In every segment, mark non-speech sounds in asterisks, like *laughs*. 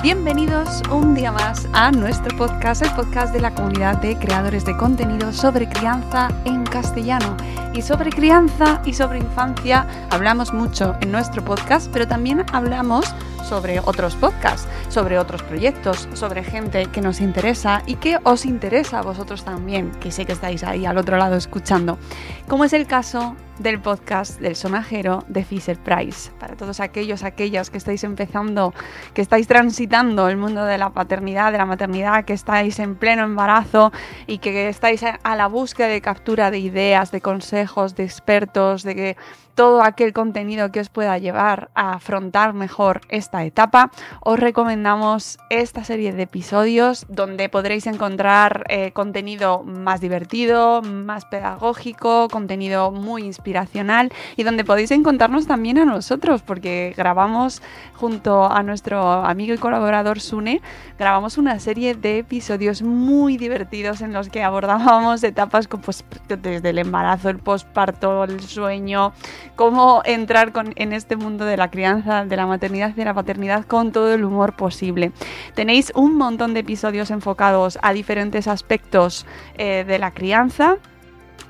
Bienvenidos un día más a nuestro podcast, el podcast de la comunidad de creadores de contenido sobre crianza en castellano. Y sobre crianza y sobre infancia hablamos mucho en nuestro podcast, pero también hablamos sobre otros podcasts, sobre otros proyectos, sobre gente que nos interesa y que os interesa a vosotros también, que sé que estáis ahí al otro lado escuchando, como es el caso del podcast del sonajero de Fisher Price. Para todos aquellos, aquellas que estáis empezando, que estáis transitando el mundo de la paternidad, de la maternidad, que estáis en pleno embarazo y que estáis a la búsqueda de captura de ideas, de consejos, de expertos, de que todo aquel contenido que os pueda llevar a afrontar mejor esta etapa, os recomendamos esta serie de episodios donde podréis encontrar eh, contenido más divertido, más pedagógico, contenido muy y donde podéis encontrarnos también a nosotros porque grabamos junto a nuestro amigo y colaborador Sune, grabamos una serie de episodios muy divertidos en los que abordábamos etapas como, pues, desde el embarazo, el posparto, el sueño, cómo entrar con, en este mundo de la crianza, de la maternidad y de la paternidad con todo el humor posible. Tenéis un montón de episodios enfocados a diferentes aspectos eh, de la crianza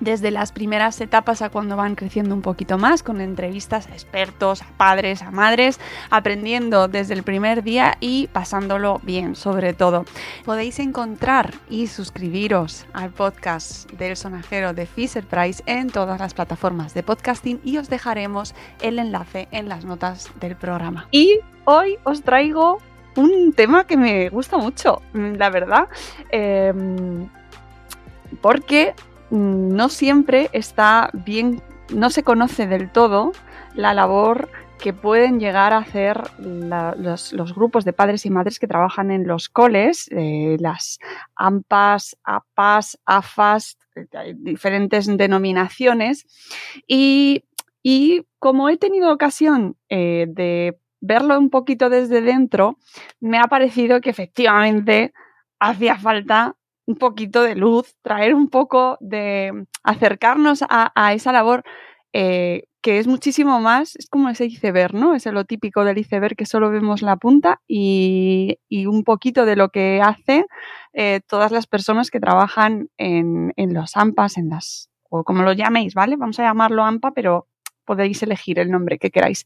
desde las primeras etapas a cuando van creciendo un poquito más, con entrevistas a expertos, a padres, a madres, aprendiendo desde el primer día y pasándolo bien, sobre todo. Podéis encontrar y suscribiros al podcast del sonajero de Fisher Price en todas las plataformas de podcasting y os dejaremos el enlace en las notas del programa. Y hoy os traigo un tema que me gusta mucho, la verdad. Eh, porque no siempre está bien, no se conoce del todo la labor que pueden llegar a hacer los, grupos de padres y madres que trabajan en los coles, eh, las AMPAs, APAS, AFAS, eh, diferentes denominaciones. Y, y, como he tenido ocasión eh, de verlo un poquito desde dentro, me ha parecido que efectivamente hacía falta un poquito de luz, traer un poco de acercarnos a, a esa labor eh, que es muchísimo más, es como ese iceberg, ¿no? Es lo típico del iceberg que solo vemos la punta y, y un poquito de lo que hacen eh, todas las personas que trabajan en, en los AMPAs, en las, o como lo llaméis, ¿vale? Vamos a llamarlo AMPA, pero podéis elegir el nombre que queráis.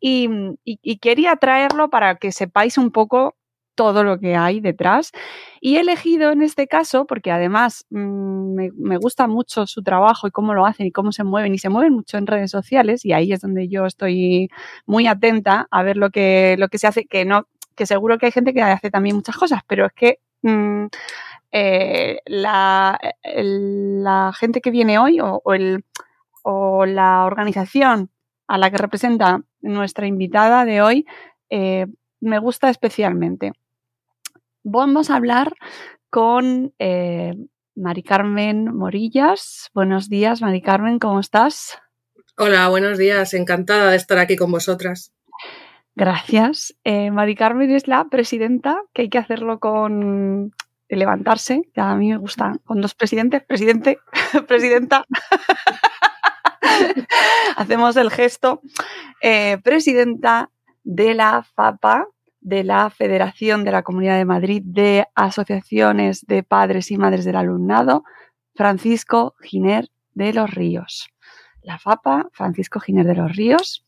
Y, y, y, quería traerlo para que sepáis un poco todo lo que hay detrás. Y he elegido en este caso, porque además mmm, me, gusta mucho su trabajo y cómo lo hacen y cómo se mueven, y se mueven mucho en redes sociales, y ahí es donde yo estoy muy atenta a ver lo que, lo que se hace, que no, que seguro que hay gente que hace también muchas cosas, pero es que mmm, eh, la, la, gente que viene hoy o, o, el, o la organización a la que representa nuestra invitada de hoy eh, me gusta especialmente. Vamos a hablar con eh, Mari Carmen Morillas. Buenos días, Mari Carmen, ¿cómo estás? Hola, buenos días. Encantada de estar aquí con vosotras. Gracias. Eh, Mari Carmen es la presidenta, que hay que hacerlo con levantarse. Ya a mí me gusta con dos presidentes, presidente, *laughs* presidenta. *laughs* hacemos el gesto, eh, presidenta de la FAPA, de la Federación de la Comunidad de Madrid de Asociaciones de Padres y Madres del Alumnado, Francisco Giner de los Ríos. La FAPA, Francisco Giner de los Ríos,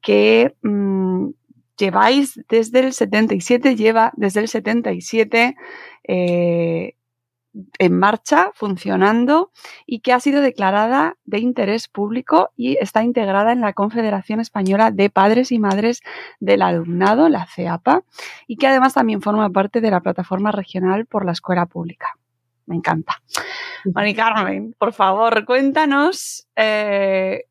que mm, lleváis desde el 77, lleva desde el 77 eh, en marcha, funcionando y que ha sido declarada de interés público y está integrada en la Confederación Española de Padres y Madres del Alumnado, la CEAPA, y que además también forma parte de la plataforma regional por la escuela pública. Me encanta. Mari Carmen, por favor, cuéntanos. Eh,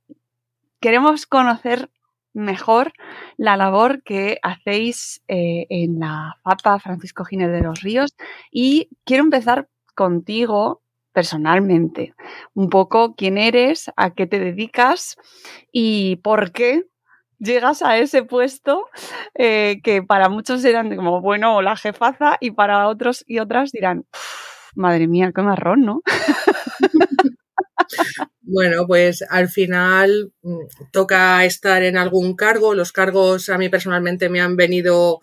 queremos conocer mejor la labor que hacéis eh, en la FAPA Francisco Giner de los Ríos y quiero empezar contigo personalmente, un poco quién eres, a qué te dedicas y por qué llegas a ese puesto eh, que para muchos eran como, bueno, la jefaza y para otros y otras dirán, madre mía, qué marrón, ¿no? *laughs* Bueno, pues al final mm, toca estar en algún cargo. Los cargos a mí personalmente me han venido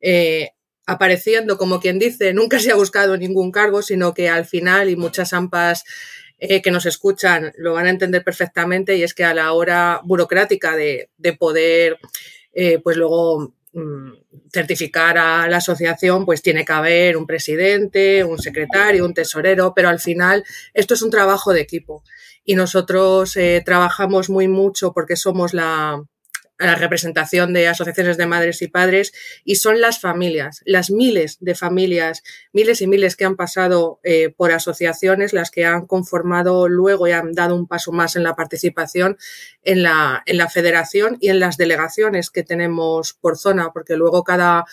eh, apareciendo, como quien dice, nunca se ha buscado ningún cargo, sino que al final, y muchas AMPAs eh, que nos escuchan lo van a entender perfectamente, y es que a la hora burocrática de, poder, eh, pues luego mm, certificar a la asociación, pues tiene que haber un presidente, un secretario, un tesorero, pero al final esto es un trabajo de equipo. Y nosotros eh, trabajamos muy mucho porque somos la, la representación de asociaciones de madres y padres y son las familias, las miles de familias, miles y miles que han pasado eh, por asociaciones, las que han conformado luego y han dado un paso más en la participación en la, en la federación y en las delegaciones que tenemos por zona, porque luego cada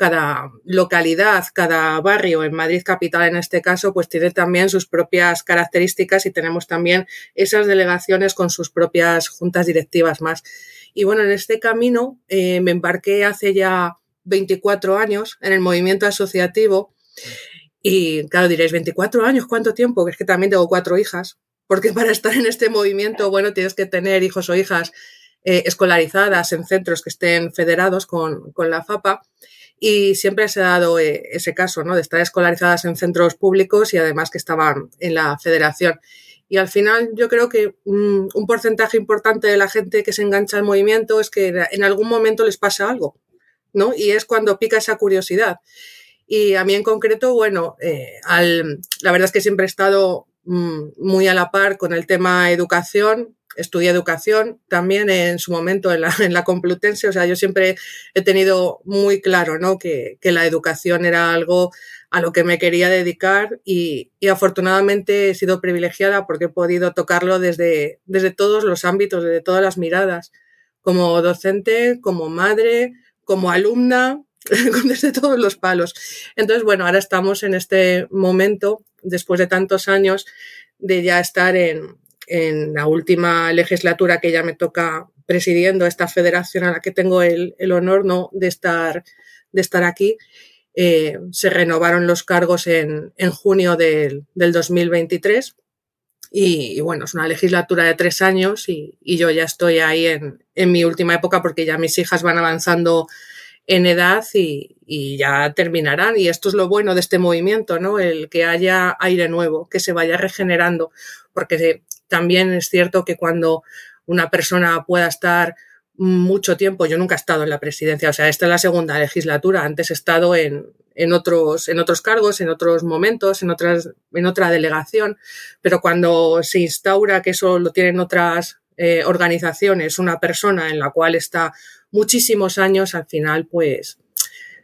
cada localidad, cada barrio, en Madrid capital en este caso, pues tiene también sus propias características y tenemos también esas delegaciones con sus propias juntas directivas más. Y bueno, en este camino eh, me embarqué hace ya 24 años en el movimiento asociativo y claro, diréis, 24 años, ¿cuánto tiempo? Que es que también tengo cuatro hijas, porque *laughs* para estar en este movimiento, bueno, tienes que tener hijos o hijas eh, escolarizadas en centros que estén federados con, con, la FAPA. Y siempre se ha dado eh, ese caso, ¿no? De estar escolarizadas en centros públicos y además que estaban en la federación. Y al final yo creo que un, porcentaje importante de la gente que se engancha al movimiento es que en algún momento les pasa algo, ¿no? Y es cuando pica esa curiosidad. Y a mí en concreto, bueno, eh, al, la verdad es que siempre he estado mm, muy a la par con el tema educación. Estudié educación también en su momento en la, *laughs* en la Complutense. O sea, yo siempre he tenido muy claro, ¿no? Que, que la educación era algo a lo que me quería dedicar y, afortunadamente he sido privilegiada porque he podido tocarlo desde, desde todos los ámbitos, desde todas las miradas, como docente, como madre, como alumna, *laughs* desde todos los palos. Entonces, bueno, ahora estamos en este momento, después de tantos años, de ya estar en, en la última legislatura que ya me toca presidiendo esta federación a la que tengo el, el honor ¿no? de, estar, de estar aquí. Eh, se renovaron los cargos en, en junio del, del 2023 y, bueno, es una legislatura de tres años y, y yo ya estoy ahí en, en, mi última época porque ya mis hijas van avanzando en edad y, y, ya terminarán. Y esto es lo bueno de este movimiento, ¿no? El que haya aire nuevo, que se vaya regenerando, porque también es cierto que cuando una persona pueda estar mucho tiempo. Yo nunca he estado en la presidencia, o sea, esta es la segunda legislatura. Antes he estado en, en, otros, en otros cargos, en otros momentos, en, otras, en otra delegación, pero cuando se instaura que eso lo tienen otras eh, organizaciones, una persona en la cual está muchísimos años, al final, pues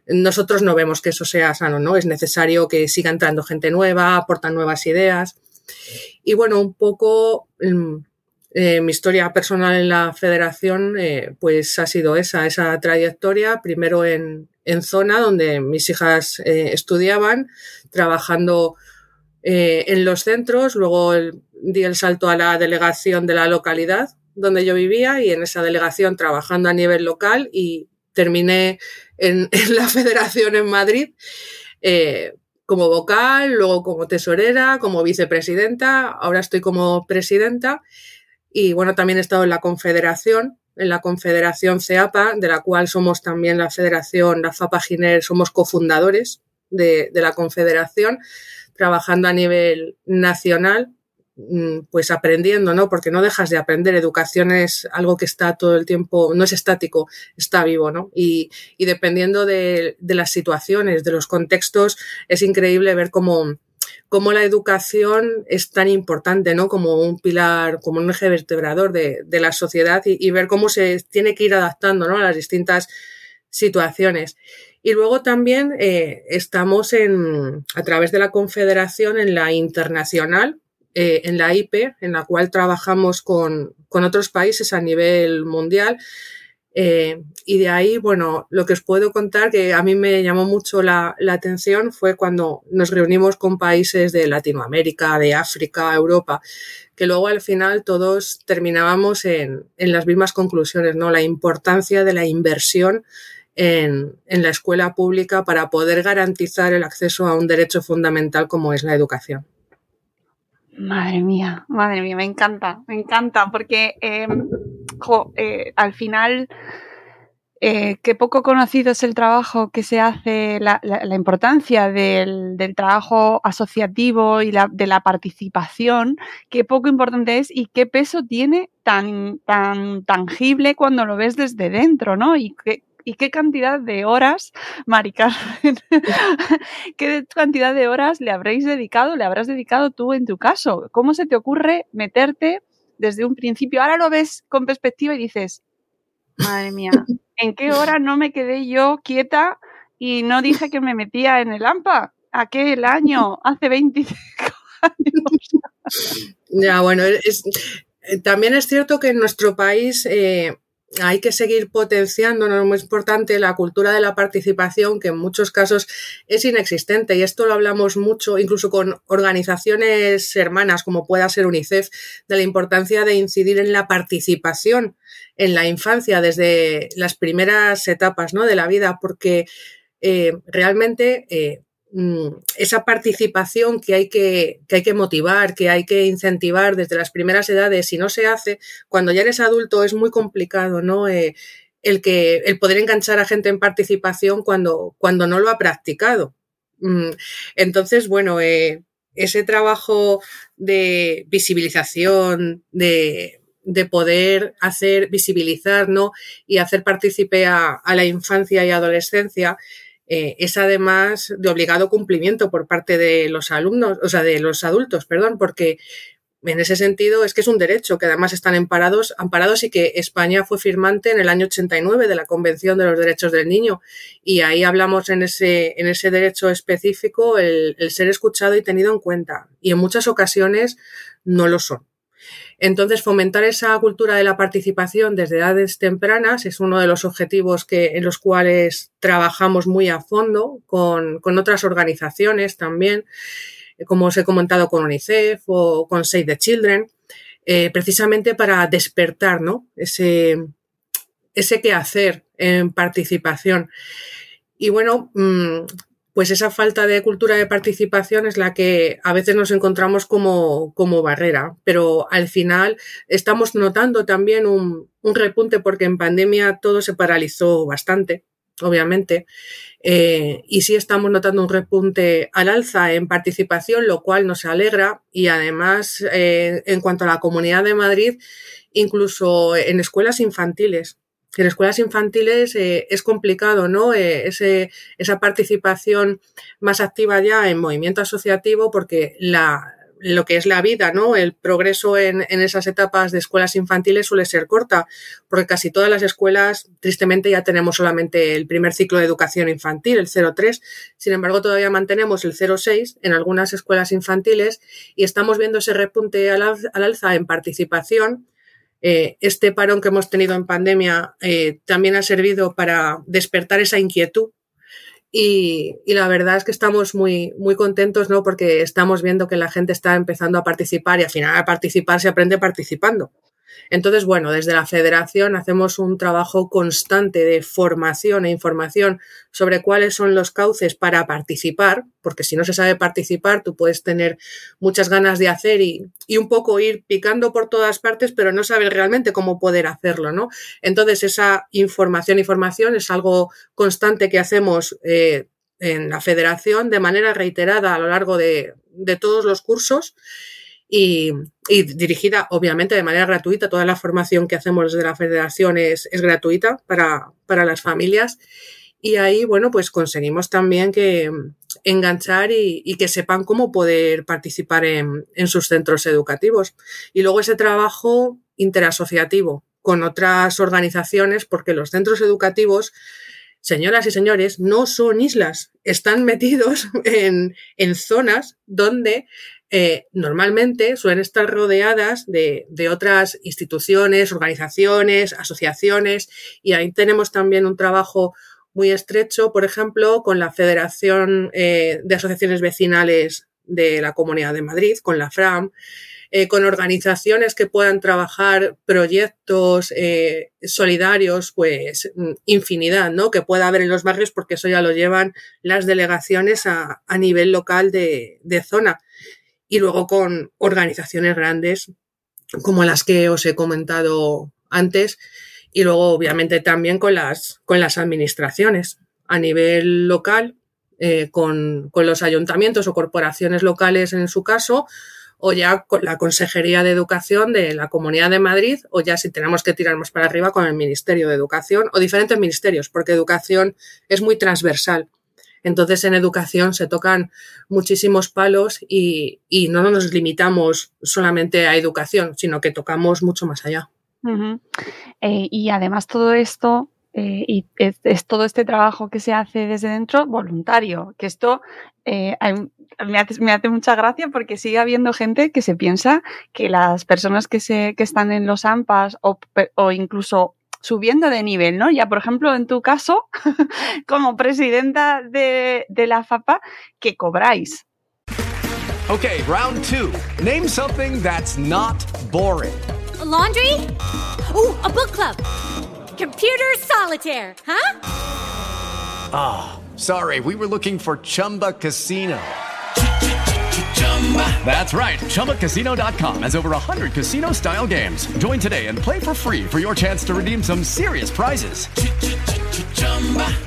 nosotros no vemos que eso sea sano, ¿no? Es necesario que siga entrando gente nueva, aportan nuevas ideas. Y bueno, un poco mm, eh, mi historia personal en la federación eh, pues ha sido esa, esa trayectoria, primero en, en zona donde mis hijas eh, estudiaban, trabajando en los centros, luego di el salto a la delegación de la localidad donde yo vivía y en esa delegación trabajando a nivel local y terminé *laughs* en, la federación en Madrid eh, como vocal, luego como tesorera, como vicepresidenta, ahora estoy como presidenta. Y bueno, también he estado en la Confederación, en la Confederación CEAPA, de la cual somos también la Federación, la FAPA Giner, somos cofundadores de, de la Confederación, trabajando a nivel nacional pues aprendiendo, ¿no? Porque no dejas de aprender. Educación es algo que está todo el tiempo, no es estático, está vivo, ¿no? Y, y dependiendo de, de, las situaciones, de los contextos, es increíble ver cómo, cómo la educación es tan importante, ¿no? Como un pilar, como un eje vertebrador de, de la sociedad y, y, ver cómo se tiene que ir adaptando, ¿no? A las distintas situaciones. Y luego también eh, estamos en, a través de la Confederación en la internacional, eh, en la IP, en la cual trabajamos con, con otros países a nivel mundial. Eh, y de ahí, bueno, lo que os puedo contar que a mí me llamó mucho la, la, atención fue cuando nos reunimos con países de Latinoamérica, de África, Europa, que luego al final todos terminábamos en, en las mismas conclusiones, ¿no? La importancia de la inversión en, en la escuela pública para poder garantizar el acceso a un derecho fundamental como es la educación. Madre mía, madre mía, me encanta, me encanta, porque eh, jo, eh, al final, eh, qué poco conocido es el trabajo que se hace, la, importancia del, trabajo asociativo y de la participación, qué poco importante es y qué peso tiene tan, tan tangible cuando lo ves desde dentro, ¿no? Y qué, y qué cantidad de horas, Mari Carmen, *laughs* qué cantidad de horas le habréis dedicado, le habrás dedicado tú en tu caso. ¿Cómo se te ocurre meterte desde un principio? Ahora lo ves con perspectiva y dices, madre mía, ¿en qué hora no me quedé yo quieta y no dije que me metía en el AMPA? Aquel año, hace 25 *laughs* años. Ya, bueno, también es cierto que en nuestro país eh, hay que seguir potenciando, no es muy importante, la cultura de la participación, que en muchos casos es inexistente. Y esto lo hablamos mucho, incluso con organizaciones hermanas, como pueda ser UNICEF, de la importancia de incidir en la participación en la infancia desde las primeras etapas ¿no? de la vida, porque eh, realmente eh, esa participación que hay que, que hay que motivar, que hay que incentivar desde las primeras edades, si no se hace, cuando ya eres adulto es muy complicado, ¿no? Eh, el que, el poder enganchar a gente en participación cuando, cuando no lo ha practicado. Mm, entonces, bueno, eh, ese trabajo de visibilización, de, de poder hacer visibilizar, ¿no? Y hacer partícipe a, a la infancia y adolescencia, eh, es además de obligado cumplimiento por parte de los alumnos, o sea, de los adultos, perdón, porque en ese sentido es que es un derecho que además están amparados, amparados y que España fue firmante en el año 89 de la Convención de los Derechos del Niño y ahí hablamos en ese, en ese derecho específico el, el ser escuchado y tenido en cuenta y en muchas ocasiones no lo son. Entonces, fomentar esa cultura de la participación desde edades tempranas es uno de los objetivos que, en los cuales trabajamos muy a fondo con, con otras organizaciones también, como os he comentado con UNICEF o con Save the Children, eh, precisamente para despertar ¿no? ese, ese quehacer en participación. Y bueno, mmm, pues esa falta de cultura de participación es la que a veces nos encontramos como, como barrera. Pero al final estamos notando también un, un, repunte porque en pandemia todo se paralizó bastante, obviamente. Eh, y sí estamos notando un repunte al alza en participación, lo cual nos alegra. Y además, eh, en cuanto a la Comunidad de Madrid, incluso en escuelas infantiles en escuelas infantiles eh, es complicado, ¿no? Eh, esa participación más activa ya en movimiento asociativo porque la, lo que es la vida, ¿no? El progreso en, esas etapas de escuelas infantiles suele ser corta, porque casi todas las escuelas, tristemente, ya tenemos solamente el primer ciclo de educación infantil, el 03. Sin embargo, todavía mantenemos el 06 en algunas escuelas infantiles y estamos viendo ese repunte al alza en participación eh, este parón que hemos tenido en pandemia eh, también ha servido para despertar esa inquietud y, y, la verdad es que estamos muy, muy contentos, ¿no? Porque estamos viendo que la gente está empezando a participar y al final a participar se aprende participando. Entonces, bueno, desde la federación hacemos un trabajo constante de formación e información sobre cuáles son los cauces para participar, porque si no se sabe participar, tú puedes tener muchas ganas de hacer y, un poco ir picando por todas partes, pero no sabes realmente cómo poder hacerlo, ¿no? Entonces, esa información y formación es algo constante que hacemos eh, en la federación de manera reiterada a lo largo de, de todos los cursos y, dirigida obviamente de manera gratuita. Toda la formación que hacemos desde la federación es, gratuita para, las familias. Y ahí, bueno, pues conseguimos también que enganchar y, que sepan cómo poder participar en, en, sus centros educativos. Y luego ese trabajo interasociativo con otras organizaciones, porque los centros educativos, señoras y señores, no son islas, están metidos *laughs* en, en zonas donde eh, normalmente suelen estar rodeadas de, otras instituciones, organizaciones, asociaciones, y ahí tenemos también un trabajo muy estrecho, por ejemplo, con la Federación eh, de Asociaciones Vecinales de la Comunidad de Madrid, con la FRAM, eh, con organizaciones que puedan trabajar proyectos solidarios, pues infinidad, ¿no? Que pueda haber en los barrios, porque eso ya lo llevan las delegaciones a, nivel local de, de zona y luego con organizaciones grandes como las que os he comentado antes y luego obviamente también con las, con las administraciones a nivel local, eh, con, con, los ayuntamientos o corporaciones locales en su caso, o ya con la Consejería de Educación de la Comunidad de Madrid, o ya si tenemos que tirar más para arriba con el Ministerio de Educación o diferentes ministerios, porque educación es muy transversal. Entonces, en educación se tocan muchísimos palos y, no nos limitamos solamente a educación, sino que tocamos mucho más allá. Eh, y además todo esto eh, y es, todo este trabajo que se hace desde dentro voluntario, que esto eh, me, hace, mucha gracia porque sigue habiendo gente que se piensa que las personas que, se, que están en los AMPAs o, o incluso subiendo de nivel, ¿no? Ya, por ejemplo, en tu caso, *laughs* como presidenta de, de la FAPA, ¿qué cobráis? Okay, round two. Name something that's not boring. A laundry? Ooh, a book club. Computer solitaire, huh? Ah, oh, sorry, we were looking for Chumba Casino. That's right. ChumbaCasino.com has over 100 casino style games. Join today and play for free for your chance to redeem some serious prizes.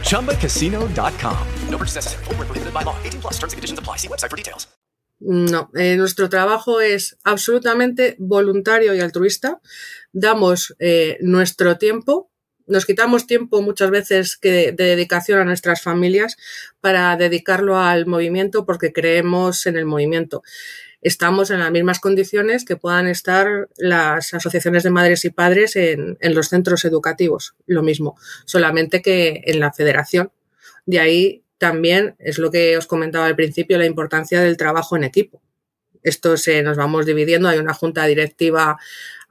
ChumbaCasino.com. No purchase necessary. Full prohibited by law. 18 plus terms and conditions apply. See website for details. No, eh, nuestro trabajo es absolutamente voluntario y altruista. Damos eh, nuestro tiempo nos quitamos tiempo muchas veces que de dedicación a nuestras familias para dedicarlo al movimiento porque creemos en el movimiento. Estamos en las mismas condiciones que puedan estar las asociaciones de madres y padres en, los centros educativos, lo mismo, solamente que en la federación. De ahí también es lo que os comentaba al principio, la importancia del trabajo en equipo. Esto se nos vamos dividiendo, hay una junta directiva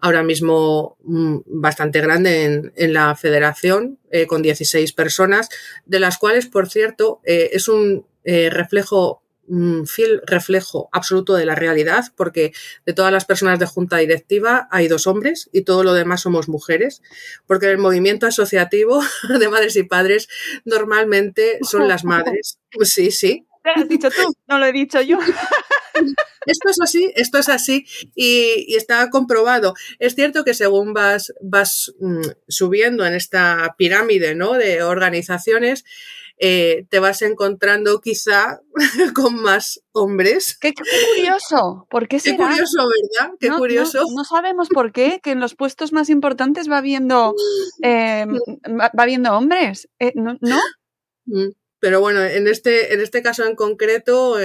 ahora mismo mm, bastante grande en, la federación, eh, con 16 personas, de las cuales, por cierto, eh, es un eh, reflejo un fiel reflejo absoluto de la realidad, porque de todas las personas de junta directiva hay dos hombres y todo lo demás somos mujeres, porque en el movimiento asociativo *laughs* de madres y padres normalmente son las *laughs* madres. Sí, sí. ¿Lo has dicho tú? No lo he dicho yo. *laughs* Esto es así, esto es así y, está comprobado. Es cierto que según vas, vas mm, subiendo en esta pirámide ¿no? de organizaciones, eh, te vas encontrando quizá *laughs* con más hombres. Qué, curioso, ¿por qué será? Qué curioso, ¿verdad? Qué curioso. No, sabemos por qué, que en los puestos más importantes va viendo, eh, va, viendo hombres, eh, ¿no? Mm, pero bueno, en este, en este caso en concreto,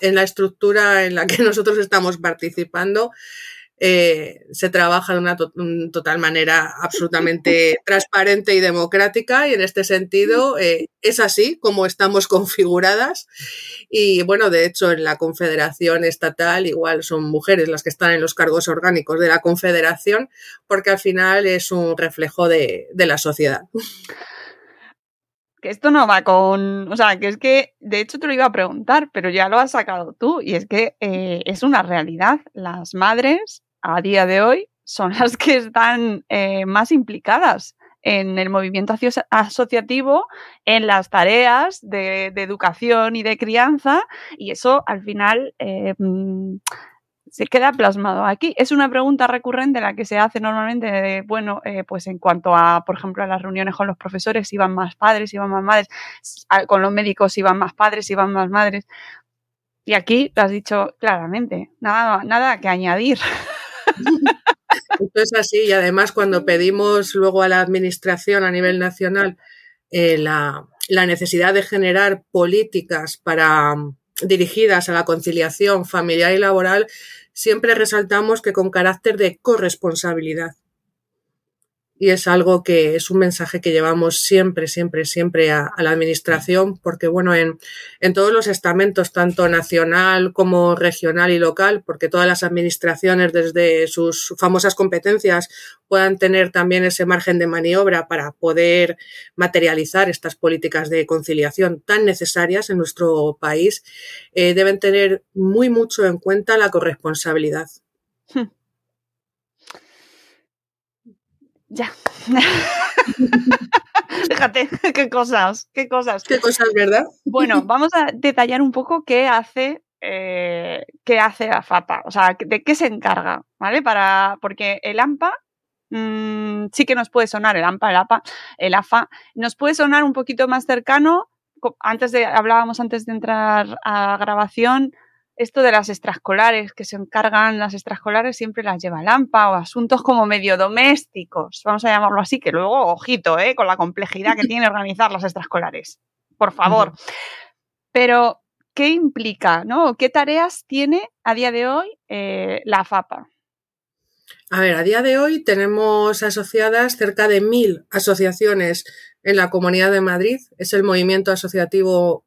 en la estructura en la que *laughs* nosotros estamos participando, eh, se trabaja de una total manera absolutamente *laughs* transparente y democrática y en este sentido eh, es así como estamos *laughs* configuradas. Y bueno, de hecho en la Confederación Estatal igual son mujeres las que están en los cargos orgánicos de la Confederación porque al final es un reflejo de, de la sociedad que esto no va con, o sea, que es que, de hecho te lo iba a preguntar, pero ya lo has sacado tú, y es que eh, es una realidad. Las madres a día de hoy son las que están eh, más implicadas en el movimiento asociativo, en las tareas de, educación y de crianza, y eso al final eh, mm, se queda plasmado aquí. Es una pregunta recurrente la que se hace normalmente, bueno, eh, pues en cuanto a, por ejemplo, a las reuniones con los profesores, si van más padres, si van más madres, con los médicos, si van más padres, si van más madres. Y aquí lo has dicho claramente, nada, nada que añadir. *laughs* Esto es así y además cuando pedimos luego a la Administración a nivel nacional eh, la, necesidad de generar políticas para dirigidas a la conciliación familiar y laboral, siempre resaltamos que con carácter de corresponsabilidad y es algo que es un mensaje que llevamos siempre, siempre, siempre a, la administración, porque bueno, en, en, todos los estamentos, tanto nacional como regional y local, porque todas las administraciones desde sus famosas competencias puedan tener también ese margen de maniobra para poder materializar estas políticas de conciliación tan necesarias en nuestro país, eh, deben tener muy mucho en cuenta la corresponsabilidad. Hmm. Ya. *laughs* Fíjate, qué cosas, qué cosas. Qué cosas, ¿verdad? Bueno, *laughs* vamos a detallar un poco qué hace, eh, qué hace la FAPA, o sea, de qué se encarga, ¿vale? Para, porque el AMPA mm, sí que nos puede sonar, el AMPA, el APA, el AFA, nos puede sonar un poquito más cercano. Antes de, hablábamos antes de entrar a grabación, esto de las extraescolares, que se encargan las extraescolares, siempre las lleva Lampa o asuntos como medio domésticos, vamos a llamarlo así, que luego, ojito, ¿eh? con la complejidad que tiene organizar las extraescolares, por favor. Pero, ¿qué implica, no? ¿Qué tareas tiene a día de hoy eh, la FAPA? A ver, a día de hoy tenemos asociadas cerca de mil asociaciones en la Comunidad de Madrid. Es el movimiento asociativo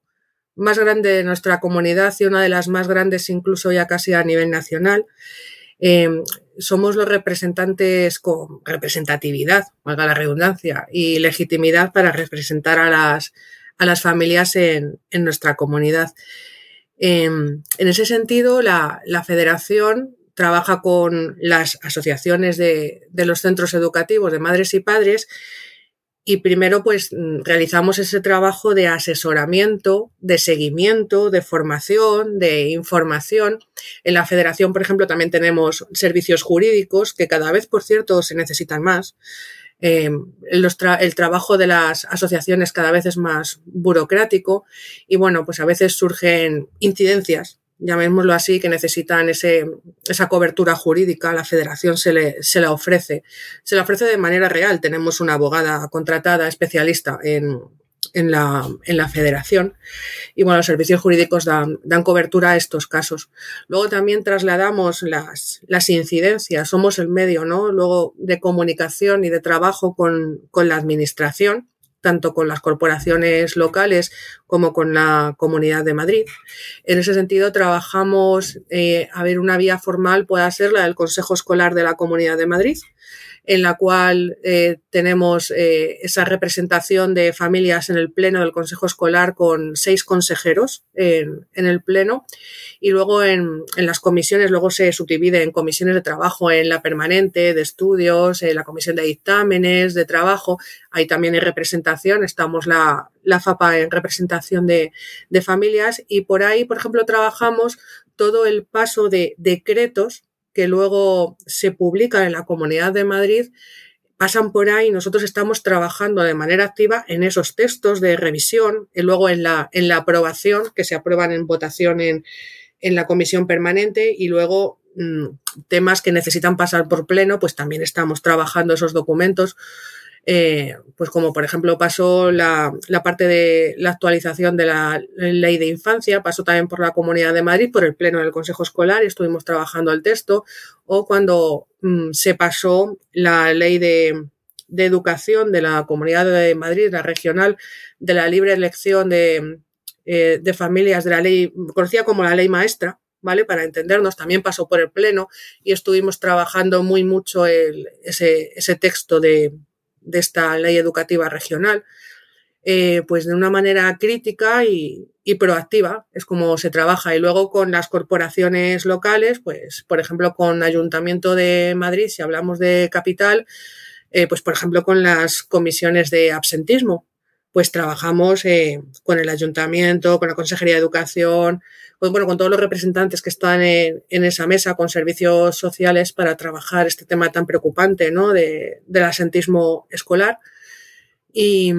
más grande de nuestra comunidad y una de las más grandes incluso ya casi a nivel nacional. Em, somos los representantes con representatividad, valga la redundancia, y legitimidad para representar a las, a las familias en, nuestra comunidad. Em, en ese sentido, la, federación trabaja con las asociaciones de, de los centros educativos de madres y padres y primero, pues mm, realizamos ese trabajo de asesoramiento, de seguimiento, de formación, de información. En la federación, por ejemplo, también tenemos servicios jurídicos que cada vez, por cierto, se necesitan más. Em, el trabajo de las asociaciones cada vez es más burocrático y bueno, pues a veces surgen incidencias llamémoslo así, que necesitan ese, esa cobertura jurídica, la federación se, le, se la ofrece. Se la ofrece de manera real. Tenemos una abogada contratada, especialista en, en, la, en la federación. Y bueno, los servicios jurídicos dan, dan cobertura a estos casos. Luego también trasladamos las, las incidencias. Somos el medio, ¿no? Luego de comunicación y de trabajo con, con la administración tanto con las corporaciones locales como con la Comunidad de Madrid. En ese sentido, trabajamos eh, a ver una vía formal, pueda ser la del Consejo Escolar de la Comunidad de Madrid, en la cual eh, tenemos eh, esa representación de familias en el Pleno del Consejo Escolar con seis consejeros en, el Pleno. Y luego en, las comisiones, luego se subdivide en comisiones de trabajo, en la permanente, de estudios, en la comisión de dictámenes, de trabajo, ahí también hay representación, estamos la, la FAPA en representación de, de familias. Y por ahí, por ejemplo, trabajamos todo el paso de decretos que luego se publican en la Comunidad de Madrid pasan por ahí, nosotros estamos trabajando de manera activa en esos textos de revisión y luego en la, en la aprobación, que se aprueban en votación en, en la comisión permanente y luego mm, temas que necesitan pasar por pleno, pues también estamos trabajando esos documentos eh, pues como por ejemplo pasó la, parte de la actualización de la ley de infancia, pasó también por la Comunidad de Madrid, por el Pleno del Consejo Escolar estuvimos trabajando el texto, o cuando mm, se pasó la ley de, educación de la Comunidad de Madrid, la regional, de la libre elección de, eh, de familias, de la ley, conocida como la ley maestra, ¿vale? Para entendernos, también pasó por el Pleno y estuvimos trabajando muy mucho ese, ese texto de, de esta ley educativa regional, eh, pues de una manera crítica y, y proactiva, es como se trabaja. Y luego con las corporaciones locales, pues, por ejemplo, con Ayuntamiento de Madrid, si hablamos de capital, eh, pues, por ejemplo, con las comisiones de absentismo, pues trabajamos eh, con el Ayuntamiento, con la Consejería de Educación, pues, bueno, con todos los representantes que están en, esa mesa, con servicios sociales, para trabajar este tema tan preocupante, ¿no? De, del asentismo escolar. Y,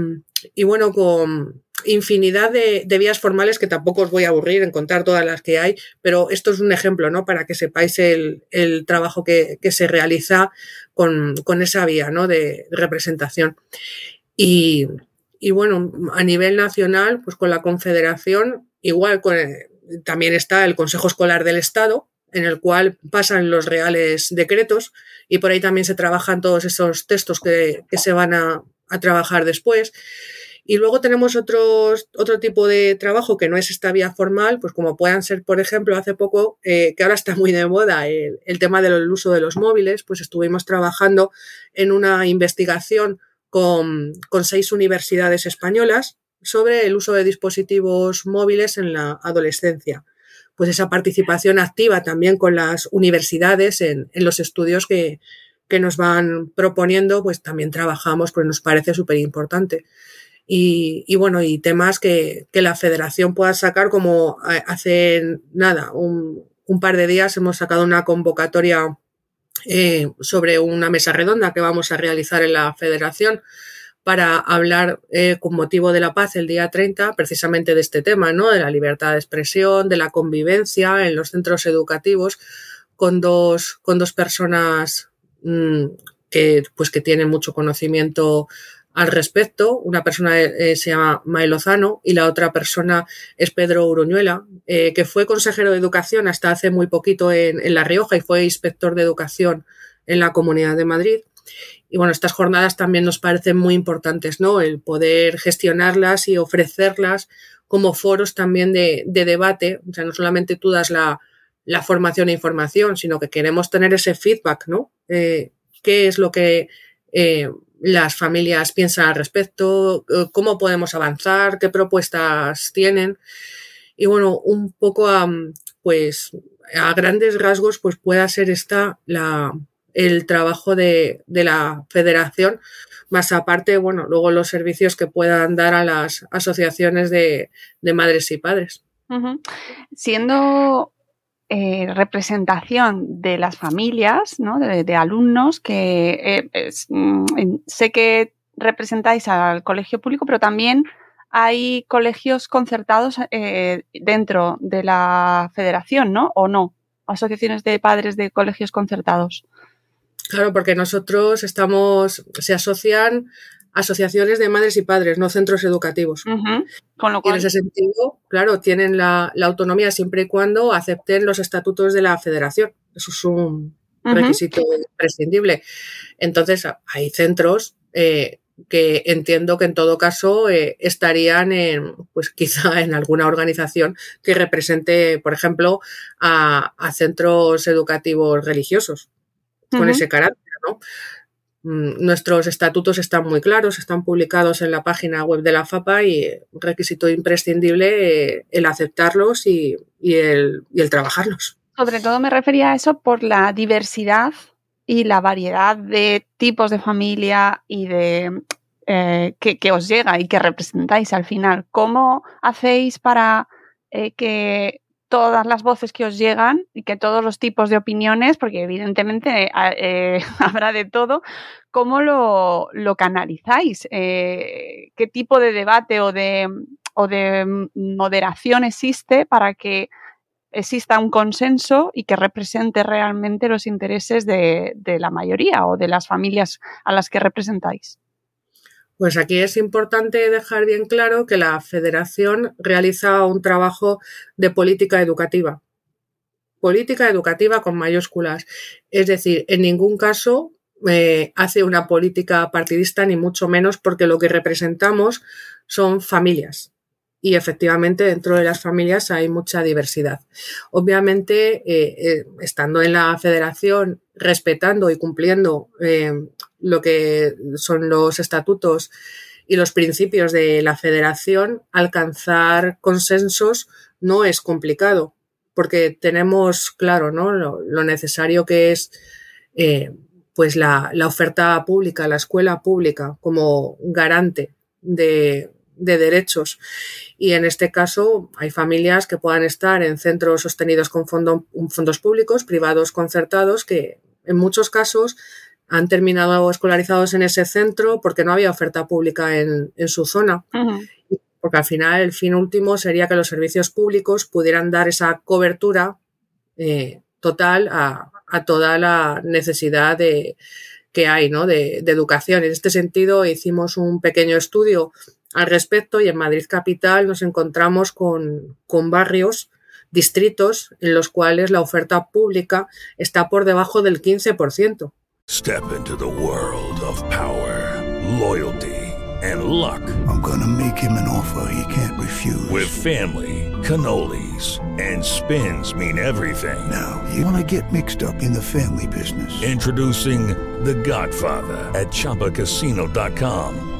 bueno, con, infinidad de, vías formales que tampoco os voy a aburrir en contar todas las que hay, pero esto es un ejemplo, ¿no? Para que sepáis el, trabajo que, se realiza con, esa vía, ¿no? De representación. Y, bueno, a nivel nacional, pues con la Confederación, igual también está el Consejo Escolar del Estado, en el cual pasan los reales decretos y por ahí también se trabajan todos esos textos que, se van a, a trabajar después. Y luego tenemos otros, otro tipo de trabajo que no es esta vía formal, pues como puedan ser, por ejemplo, hace poco, eh, que ahora está muy de moda el, tema del uso de los móviles, pues estuvimos trabajando en una investigación con, con seis universidades españolas sobre el uso de dispositivos móviles en la adolescencia. Pues esa participación activa también con las universidades en, en los estudios que, que, nos van proponiendo, pues también trabajamos, pues nos parece súper importante y, bueno, y temas que, la federación pueda sacar como eh, hace nada, un, par de días hemos sacado una convocatoria eh, sobre una mesa redonda que vamos a realizar en la federación para hablar eh, con motivo de la paz el día 30 precisamente de este tema, ¿no? De la libertad de expresión, de la convivencia en los centros educativos con dos, con dos personas mm, que, pues, que tienen mucho conocimiento al respecto. Una persona eh, se llama Mae Lozano y la otra persona es Pedro Uruñuela, eh, que fue consejero de educación hasta hace muy poquito en, La Rioja y fue inspector de educación en la Comunidad de Madrid. Y bueno, estas jornadas también nos parecen muy importantes, ¿no? El poder gestionarlas y ofrecerlas como foros también de, debate. O sea, no solamente tú das la, formación e información, sino que queremos tener ese feedback, ¿no? Eh, ¿Qué es lo que las familias piensan al respecto, eh, cómo podemos avanzar, qué propuestas tienen. Y bueno, un poco a, pues, a grandes rasgos, pues pueda ser esta la, el trabajo de, la federación, más aparte, bueno, luego los servicios que puedan dar a las asociaciones de, madres y padres. Siendo eh, representación de las familias, ¿no? de, alumnos, que eh, mm, sé que representáis al colegio público, pero también hay colegios concertados eh, dentro de la federación, ¿no? ¿O no? Asociaciones de padres de colegios concertados. Claro, porque nosotros estamos, se asocian asociaciones de madres y padres, no centros educativos. Con lo cual... Y en ese sentido, claro, tienen la, autonomía siempre y cuando acepten los estatutos de la federación. Eso es un requisito imprescindible. Entonces, hay centros eh, que entiendo que en todo caso eh, estarían en, pues *laughs* quizá en alguna organización que represente, por ejemplo, a, centros educativos religiosos con ese carácter, ¿no? Mm, nuestros estatutos están muy claros, están publicados en la página web de la FAPA y un requisito imprescindible eh, el aceptarlos y, el, trabajarlos. Sobre todo me refería a eso por la diversidad y la variedad de tipos de familia y de eh, que, os llega y que representáis al final. ¿Cómo hacéis para eh, que todas las voces que os llegan y que todos los tipos de opiniones, porque evidentemente eh, *laughs* habrá de todo, ¿cómo lo, canalizáis? Eh, ¿Qué tipo de debate o de, o de moderación existe para que exista un consenso y que represente realmente los intereses de la mayoría o de las familias a las que representáis? Pues aquí es importante dejar bien claro que la federación realiza un trabajo de política educativa. Política educativa con mayúsculas. Es decir, en ningún caso eh, hace una política partidista, ni mucho menos porque lo que representamos son familias. Y efectivamente dentro de las familias hay mucha diversidad. Obviamente, eh, eh, estando en la federación, respetando y cumpliendo lo que son los estatutos y los principios de la federación, alcanzar consensos no es complicado, porque tenemos claro ¿no? lo, necesario que es eh, pues la, la, oferta pública, la escuela pública como garante de, de derechos. Y en este caso hay familias que puedan estar en centros sostenidos con fondos públicos, privados concertados, que en muchos casos han terminado escolarizados en ese centro porque no había oferta pública en, su zona. Porque al final el fin último sería que los servicios públicos pudieran dar esa cobertura eh, total a, toda la necesidad de, que hay ¿no? de, de, educación. En este sentido, hicimos un pequeño estudio al respecto y en Madrid Capital nos encontramos con, con barrios, distritos en los cuales la oferta pública está por debajo del 15%. Step into the world of power, loyalty and luck. I'm gonna make him an offer he can't refuse. With family, cannolis and spins mean everything. Now, you wanna get mixed up in the family business. Introducing The Godfather at chapacasino.com.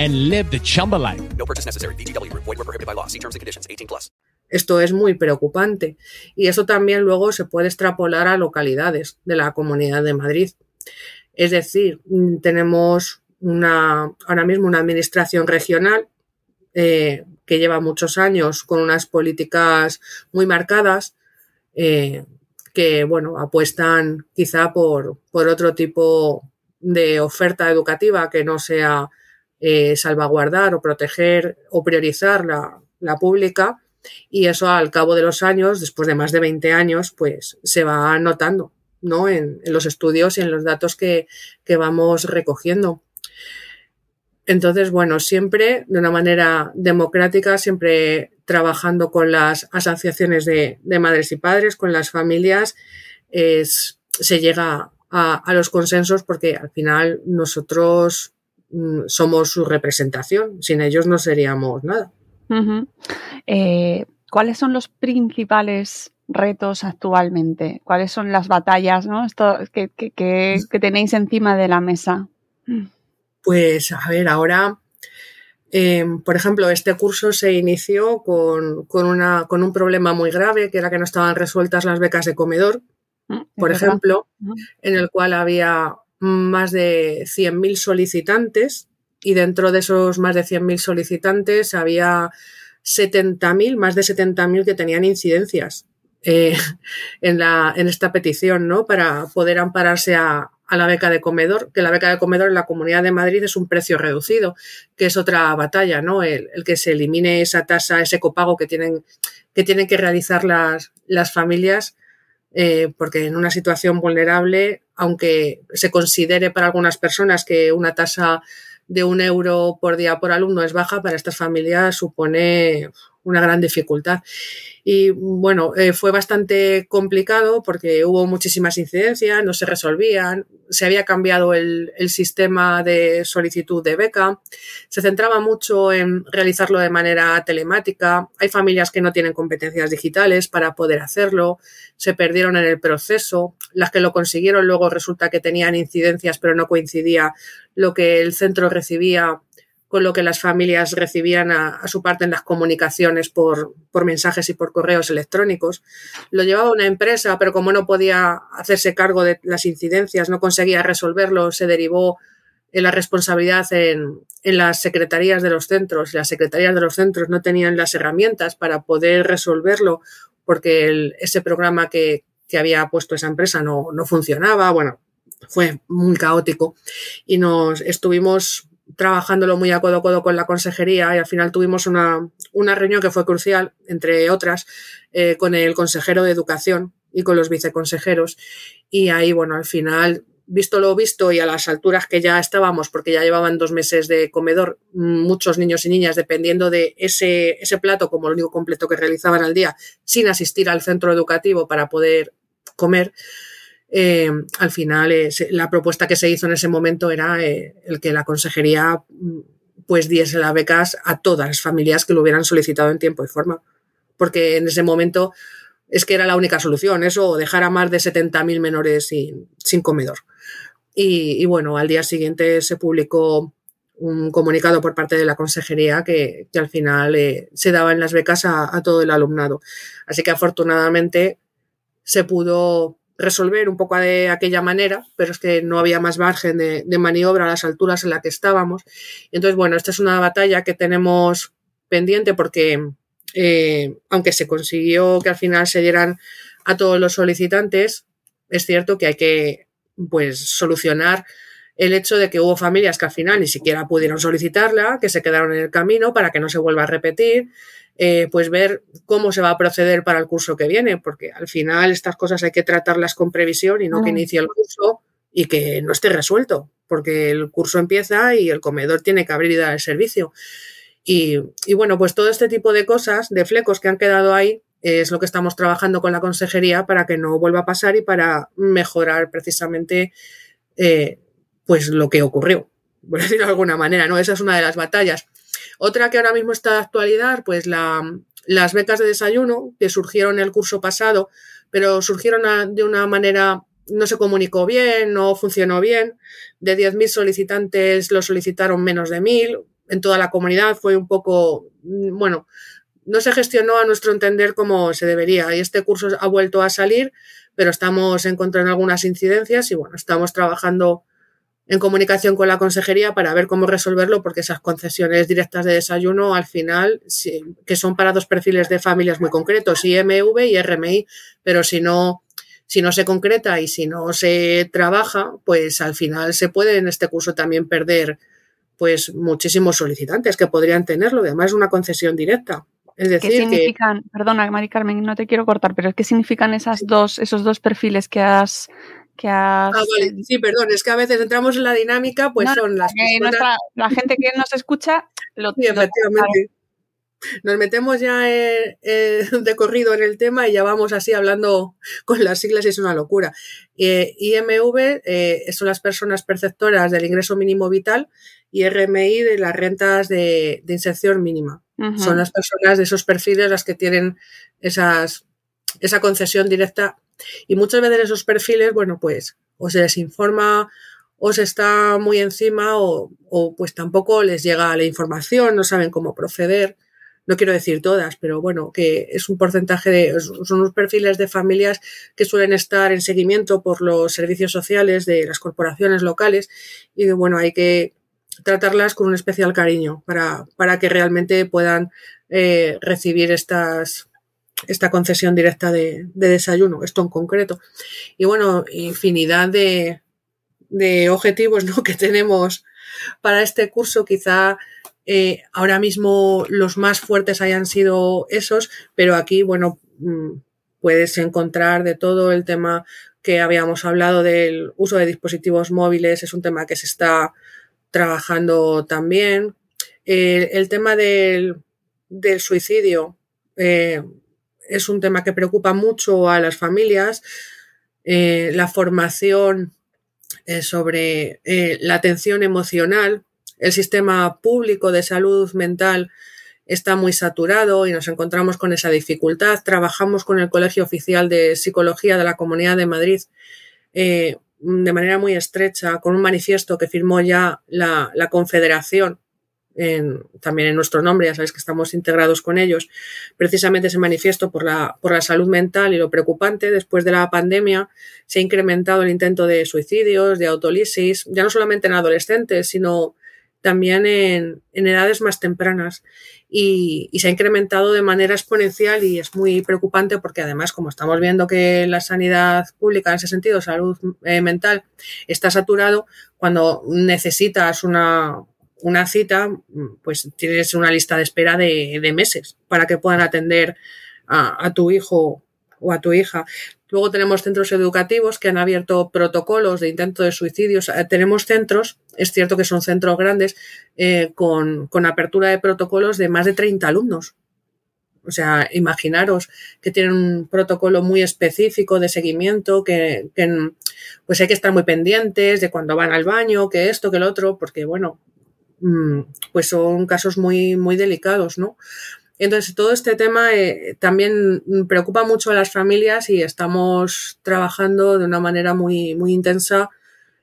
and live the Chumba life. No purchase necessary. DTW, void, were prohibited by law. See terms and conditions 18 plus. Esto es muy preocupante y eso también luego se puede extrapolar a localidades de la Comunidad de Madrid. Es decir, tenemos una, ahora mismo una administración regional eh, que lleva muchos años con unas políticas muy marcadas eh, que, bueno, apuestan quizá por, por, otro tipo de oferta educativa que no sea eh, salvaguardar o proteger o priorizar la, pública y eso al cabo de los años, después de más de 20 años, pues se va notando ¿no? en, los estudios y en los datos que, que vamos recogiendo. Entonces, bueno, siempre de una manera democrática, siempre trabajando con las asociaciones de, madres y padres, con las familias, se llega a, los consensos porque al final nosotros somos su representación. Sin ellos no seríamos nada. Eh, ¿Cuáles son los principales retos actualmente? ¿Cuáles son las batallas que tenéis encima de la mesa? Pues a ver, ahora, em, por ejemplo, este curso se inició con, una, con un problema muy grave, que era que no estaban resueltas las becas de comedor, mm, por ejemplo, en el cual había más de 100.000 solicitantes y dentro de esos más de 100.000 solicitantes había 70.000, más de 70.000 que tenían incidencias eh, *laughs* en, la, en esta petición, ¿no? Para poder ampararse a, a la beca de comedor, que la beca de comedor en la Comunidad de Madrid es un precio reducido, que es otra batalla, ¿no? El, que se elimine esa tasa, ese copago que tienen que, tienen que realizar las, las familias, eh, porque en una situación vulnerable, aunque se considere para algunas personas que una tasa de un euro por día por alumno es baja, para estas familias supone una gran dificultad. Y bueno, eh, fue bastante complicado porque hubo muchísimas incidencias, no se resolvían, se había cambiado el, el, sistema de solicitud de beca, se centraba mucho en realizarlo de manera telemática, hay familias que no tienen competencias digitales para poder hacerlo, se perdieron en el proceso, las que lo consiguieron luego resulta que tenían incidencias pero no coincidía lo que el centro recibía con lo que las familias recibían a, su parte en las comunicaciones por, mensajes y por correos electrónicos. Lo llevaba una empresa, pero como no podía hacerse cargo de las incidencias, no conseguía resolverlo, se derivó en la responsabilidad en, en las secretarías de los centros. Las secretarías de los centros no tenían las herramientas para poder resolverlo porque ese programa que, que había puesto esa empresa no, no funcionaba. Bueno, fue muy caótico y nos estuvimos trabajándolo muy a codo a codo con la consejería y al final tuvimos una, una reunión que fue crucial, entre otras, eh, con el consejero de educación y con los viceconsejeros. Y ahí, bueno, al final, visto lo visto y a las alturas que ya estábamos, porque ya llevaban dos meses de comedor, muchos niños y niñas dependiendo de ese, ese plato como el único completo que realizaban al día, sin asistir al centro educativo para poder comer, eh, al final eh, la propuesta que se hizo en ese momento era eh, el que la consejería mm, pues diese las becas a todas las familias que lo hubieran solicitado en tiempo y forma. Porque en ese momento es que era la única solución, eso, o dejar a más de 70.000 menores sin, sin comedor. Y, bueno, al día siguiente se publicó un comunicado por parte de la consejería que, al final se daban las becas a, a, todo el alumnado. Así que afortunadamente se pudo resolver un poco de aquella manera, pero es que no había más margen de, maniobra a las alturas en las que estábamos. Entonces, bueno, esta es una batalla que tenemos pendiente porque, eh, aunque se consiguió que al final se dieran a todos los solicitantes, es cierto que hay que pues solucionar el hecho de que hubo familias que al final ni siquiera pudieron solicitarla, que se quedaron en el camino para que no se vuelva a repetir, eh, pues ver cómo se va a proceder para el curso que viene, porque al final estas cosas hay que tratarlas con previsión y no que inicie el curso y que no esté resuelto, porque el curso empieza y el comedor tiene que abrir y dar el servicio. Y, bueno, pues todo este tipo de cosas, de flecos que han quedado ahí, es lo que estamos trabajando con la consejería para que no vuelva a pasar y para mejorar precisamente eh, pues lo que ocurrió, por *laughs* decirlo de alguna manera, ¿no? Esa es una de las batallas. Otra que ahora mismo está de actualidad, pues las becas de desayuno que surgieron el curso pasado, pero surgieron de una manera, no se comunicó bien, no funcionó bien. De 10.000 solicitantes lo solicitaron menos de 1.000. En toda la comunidad fue un poco, mm, bueno, no se gestionó a nuestro entender como se debería. Y este curso ha vuelto a salir, pero estamos encontrando algunas incidencias y bueno, estamos trabajando en comunicación con la consejería para ver cómo resolverlo, porque esas concesiones directas de desayuno al final, que son para dos perfiles de familias muy concretos, IMV y RMI, pero si no, si no se concreta y si no se trabaja, pues al final se puede en este curso también perder pues muchísimos solicitantes que podrían tenerlo, además es una concesión directa. Es decir, ¿Qué significan, perdona, Mari Carmen, no te quiero cortar, pero ¿qué significan esas dos, esos dos perfiles que has Ah, sí, perdón, es que a veces entramos en la dinámica, pues son las la gente que nos escucha lo sí, efectivamente. Nos metemos ya de corrido en el tema y ya vamos así hablando con las siglas y es una locura. Eh, IMV eh, son las personas perceptoras del ingreso mínimo vital y RMI de las rentas de, inserción mínima. Son las personas de esos perfiles las que tienen esas, esa concesión directa y muchas veces esos perfiles, bueno, pues o se les informa o se está muy encima o, pues tampoco les llega la información, no saben cómo proceder. No quiero decir todas, pero bueno, que es un porcentaje de, son unos perfiles de familias que suelen estar en seguimiento por los servicios sociales de las corporaciones locales y bueno, hay que tratarlas con un especial cariño para, para que realmente puedan eh, recibir estas, esta concesión directa de, desayuno, esto en concreto. Y bueno, infinidad de, objetivos *laughs* que tenemos para este curso. Quizá eh, ahora mismo los más fuertes hayan sido esos, pero aquí, bueno, mm, puedes encontrar de todo el tema que habíamos hablado del uso de dispositivos móviles, es un tema que se está trabajando también. el tema del, del suicidio, eh, es un tema que preocupa mucho a las familias. Eh, la formación eh, sobre eh, la atención emocional, el sistema público de salud mental está muy saturado y nos encontramos con esa dificultad. Trabajamos con el Colegio Oficial de Psicología de la Comunidad de Madrid de manera muy estrecha, con un manifiesto que firmó ya la, la Confederación también en nuestro nombre, ya sabéis que estamos integrados con ellos, precisamente ese manifiesto por la, por la salud mental y lo preocupante, después de la pandemia se ha incrementado el intento de suicidios, de autolisis, ya no solamente en adolescentes, sino también en, edades más tempranas. Y, se ha incrementado de manera exponencial y es muy preocupante porque además, como estamos viendo que la sanidad pública en ese sentido, salud eh, mental, está saturado, cuando necesitas una, una cita, pues tienes una lista de espera de, meses para que puedan atender a, tu hijo o a tu hija. Luego tenemos centros educativos que han abierto protocolos de intento de suicidios. Tenemos centros, es cierto que son centros grandes, eh, con, con, apertura de protocolos de más de 30 alumnos. O sea, imaginaros que tienen un protocolo muy específico de seguimiento, que, pues hay que estar muy pendientes de cuando van al baño, que esto, que el otro, porque bueno, pues son casos muy, muy delicados, ¿no? Entonces, todo este tema eh, también preocupa mucho a las familias y estamos trabajando de una manera muy, muy intensa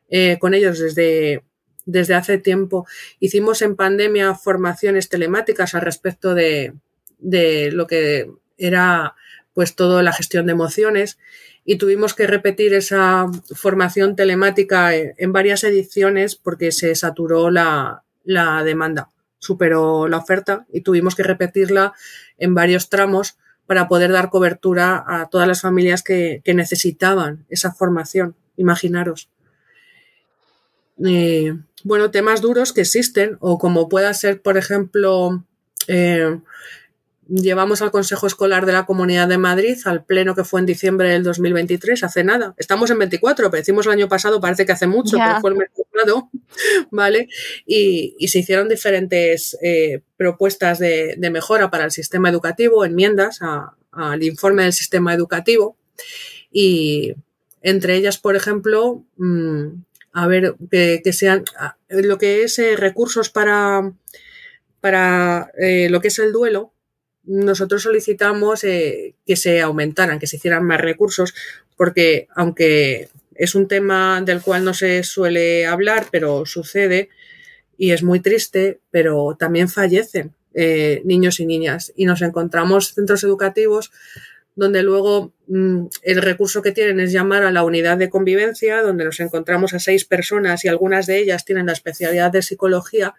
eh, con ellos desde, desde hace tiempo. Hicimos en pandemia formaciones telemáticas al respecto de, de lo que era pues toda la gestión de emociones y tuvimos que repetir esa formación telemática en, varias ediciones porque se saturó la, demanda, superó la oferta y tuvimos que repetirla en varios tramos para poder dar cobertura a todas las familias que, necesitaban esa formación, imaginaros. Eh, bueno, temas duros que existen o como pueda ser, por ejemplo, eh, llevamos al Consejo Escolar de la Comunidad de Madrid al pleno que fue en diciembre del 2023, hace nada. Estamos en 24, pero decimos el año pasado, parece que hace mucho, pero fue el mes pasado, *laughs* ¿vale? Y, se hicieron diferentes eh, propuestas de, mejora para el sistema educativo, enmiendas al informe del sistema educativo. Y entre ellas, por ejemplo, mm, a ver, que, sean lo que es eh, recursos para, para eh, lo que es el duelo, nosotros solicitamos eh, que se aumentaran, que se hicieran más recursos, porque aunque es un tema del cual no se suele hablar, pero sucede y es muy triste, pero también fallecen eh, niños y niñas. Y nos encontramos centros educativos donde luego mm, el recurso que tienen es llamar a la unidad de convivencia, donde nos encontramos a seis personas y algunas de ellas tienen la especialidad de psicología,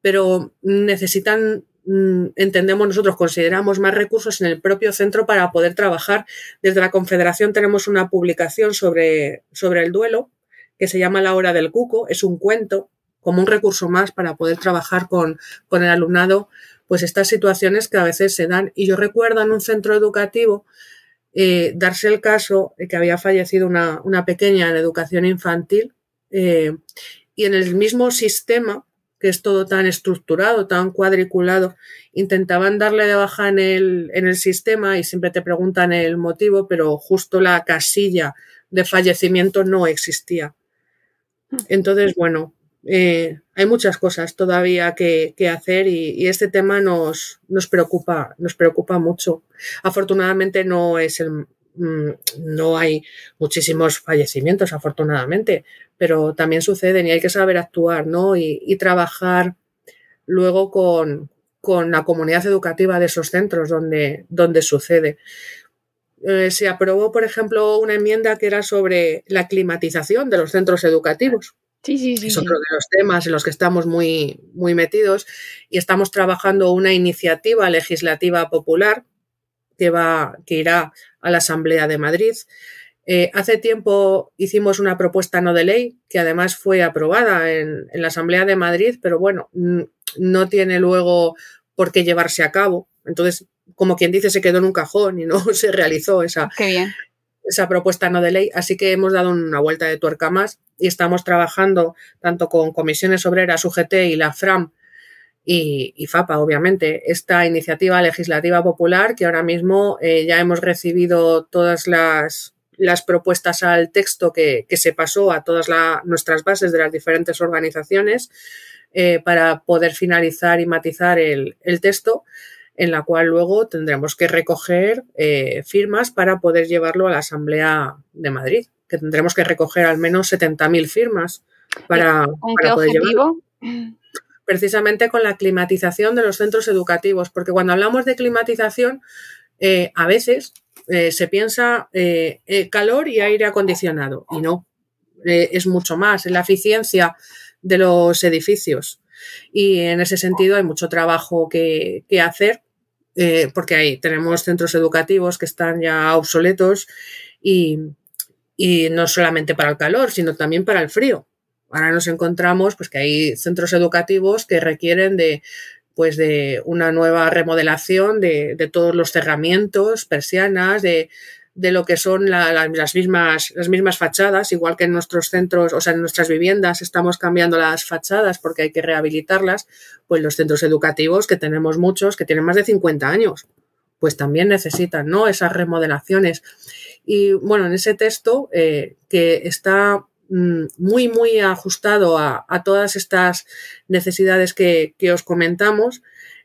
pero necesitan entendemos nosotros, consideramos más recursos en el propio centro para poder trabajar. Desde la Confederación tenemos una publicación sobre, sobre el duelo que se llama La hora del cuco. Es un cuento como un recurso más para poder trabajar con, con el alumnado, pues estas situaciones que a veces se dan. Y yo recuerdo en un centro educativo eh, darse el caso de que había fallecido una, una pequeña en educación infantil eh, y en el mismo sistema que es todo tan estructurado, tan cuadriculado, intentaban darle de baja en el, en el sistema y siempre te preguntan el motivo, pero justo la casilla de fallecimiento no existía. Entonces, bueno, eh, hay muchas cosas todavía que, hacer y, este tema nos, nos, preocupa, nos preocupa mucho. Afortunadamente no es el, no hay muchísimos fallecimientos, afortunadamente, pero también suceden y hay que saber actuar, ¿no? Y, trabajar luego con, la comunidad educativa de esos centros donde, donde sucede. Eh, se aprobó, por ejemplo, una enmienda que era sobre la climatización de los centros educativos. Sí, sí, sí. Es otro de los temas en los que estamos muy, muy metidos y estamos trabajando una iniciativa legislativa popular que, va, que irá a la Asamblea de Madrid eh, hace tiempo hicimos una propuesta no de ley que además fue aprobada en, la Asamblea de Madrid, pero bueno, no tiene luego por qué llevarse a cabo. Entonces, como quien dice, se quedó en un cajón y no *laughs* se realizó esa, esa propuesta no de ley. Así que hemos dado una vuelta de tuerca más y estamos trabajando tanto con comisiones obreras, UGT y la FRAM y, FAPA, obviamente, esta iniciativa legislativa popular que ahora mismo eh, ya hemos recibido todas las las propuestas al texto que, se pasó a todas nuestras bases de las diferentes organizaciones eh, para poder finalizar y matizar el, texto, en la cual luego tendremos que recoger eh, firmas para poder llevarlo a la Asamblea de Madrid, que tendremos que recoger al menos 70.000 firmas para, ¿Con qué objetivo? Precisamente con la climatización de los centros educativos, porque cuando hablamos de climatización, eh, a veces eh, se piensa eh, calor y aire acondicionado y no, es mucho más, es la eficiencia de los edificios. Y en ese sentido hay mucho trabajo que, hacer porque ahí tenemos centros educativos que están ya obsoletos y no solamente para el calor, sino también para el frío. Ahora nos encontramos pues que hay centros educativos que requieren de pues de una nueva remodelación de, de todos los cerramientos, persianas, de, de lo que son la, la, las, mismas, las mismas fachadas, igual que en nuestros centros, o sea, en nuestras viviendas estamos cambiando las fachadas porque hay que rehabilitarlas, pues los centros educativos, que tenemos muchos, que tienen más de 50 años, pues también necesitan, ¿no? Esas remodelaciones. Y bueno, en ese texto, eh, que está muy, muy ajustado a, a, todas estas necesidades que, que os comentamos,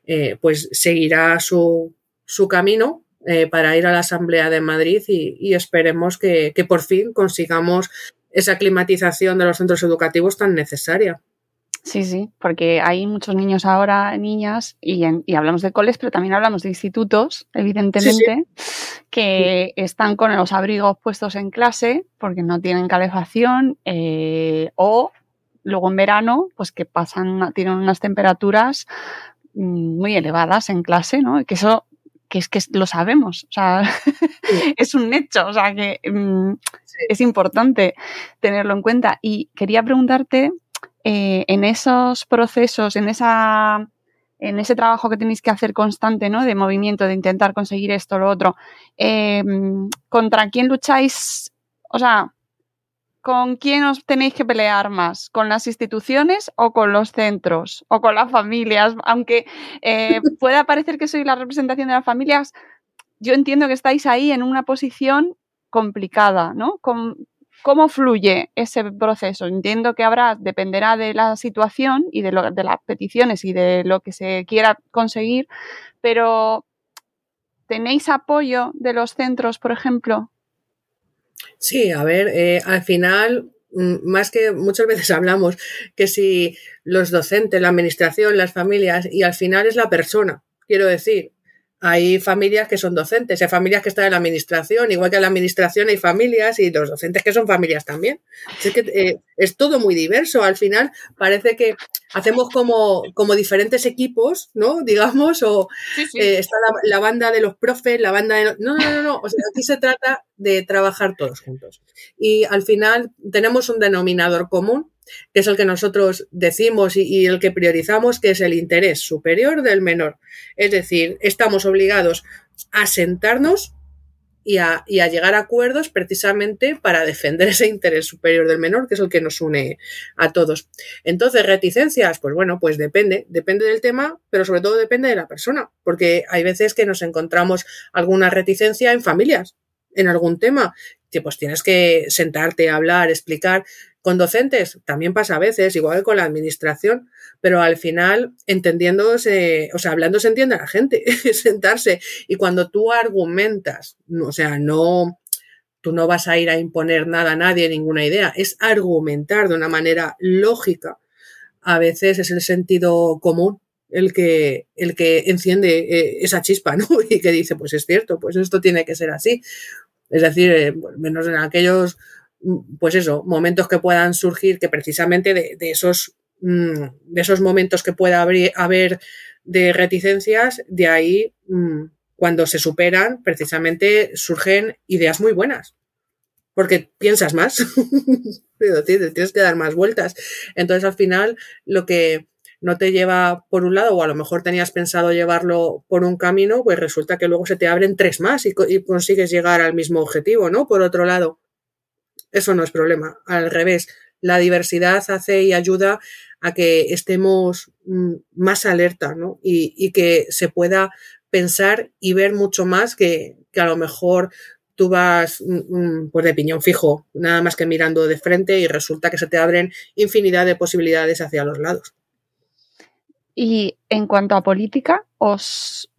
eh, pues seguirá su, su camino eh, para ir a la Asamblea de Madrid y, y esperemos que, que, por fin consigamos esa climatización de los centros educativos tan necesaria. Sí, sí, porque hay muchos niños ahora, niñas, y, en, y hablamos de coles, pero también hablamos de institutos, evidentemente, sí, sí. que están con los abrigos puestos en clase porque no tienen calefacción eh, o luego en verano, pues que pasan, tienen unas temperaturas mm, muy elevadas en clase, ¿no? Que eso que es que lo sabemos, o sea, *laughs* es un hecho, o sea, que mm, es importante tenerlo en cuenta. Y quería preguntarte, eh, en esos procesos, en esa en ese trabajo que tenéis que hacer constante, ¿no? De movimiento, de intentar conseguir esto, lo otro, eh, ¿contra quién lucháis? O sea, ¿con quién os tenéis que pelear más? ¿Con las instituciones o con los centros? ¿O con las familias? Aunque eh, *laughs* pueda parecer que soy la representación de las familias, yo entiendo que estáis ahí en una posición complicada, ¿no? Con, ¿Cómo fluye ese proceso? Entiendo que habrá, dependerá de la situación y de, las peticiones y de lo que se quiera conseguir, pero ¿tenéis apoyo de los centros, por ejemplo? Sí, a ver, eh, al final, mm, más que muchas veces *laughs* hablamos que si los docentes, la administración, las familias, y al final es la persona, quiero decir, hay familias que son docentes, hay familias que están en la administración, igual que en la administración hay familias y los docentes que son familias también. Es que eh, es todo muy diverso. Al final parece que hacemos como, como diferentes equipos, ¿no? Digamos, o sí, sí. Eh, está la, la, banda de los profes, la banda de... No, no, no, no. O sea, aquí se trata de trabajar todos juntos. Y al final tenemos un denominador común que es el que nosotros decimos y, el que priorizamos, que es el interés superior del menor. Es decir, estamos obligados a sentarnos y a, y a, llegar a acuerdos precisamente para defender ese interés superior del menor, que es el que nos une a todos. Entonces, reticencias, pues bueno, pues depende, depende del tema, pero sobre todo depende de la persona, porque hay veces que nos encontramos alguna reticencia en familias, en algún tema, que pues tienes que sentarte, hablar, explicar, con docentes también pasa a veces, igual que con la administración, pero al final entendiéndose, o sea, hablando se entiende a la gente, *laughs* sentarse. Y cuando tú argumentas, o sea, no, tú no vas a ir a imponer nada a nadie, ninguna idea, es argumentar de una manera lógica. A veces es el sentido común el que, el que enciende eh, esa chispa, ¿no? *laughs* Y que dice, pues es cierto, pues esto tiene que ser así. Es decir, eh, menos en aquellos pues eso, momentos que puedan surgir que precisamente de, esos, mmm, de esos momentos que pueda haber, de reticencias, de ahí, mmm, cuando se superan, precisamente surgen ideas muy buenas. Porque piensas más, *laughs* tienes que dar más vueltas. Entonces, al final, lo que no te lleva por un lado, o a lo mejor tenías pensado llevarlo por un camino, pues resulta que luego se te abren tres más y, consigues llegar al mismo objetivo, ¿no? Por otro lado. Eso no es problema. Al revés, la diversidad hace y ayuda a que estemos mm, más alerta ¿no? y, que se pueda pensar y ver mucho más que, que a lo mejor tú vas mm, pues de piñón fijo, nada más que mirando de frente y resulta que se te abren infinidad de posibilidades hacia los lados. Y en cuanto a política, os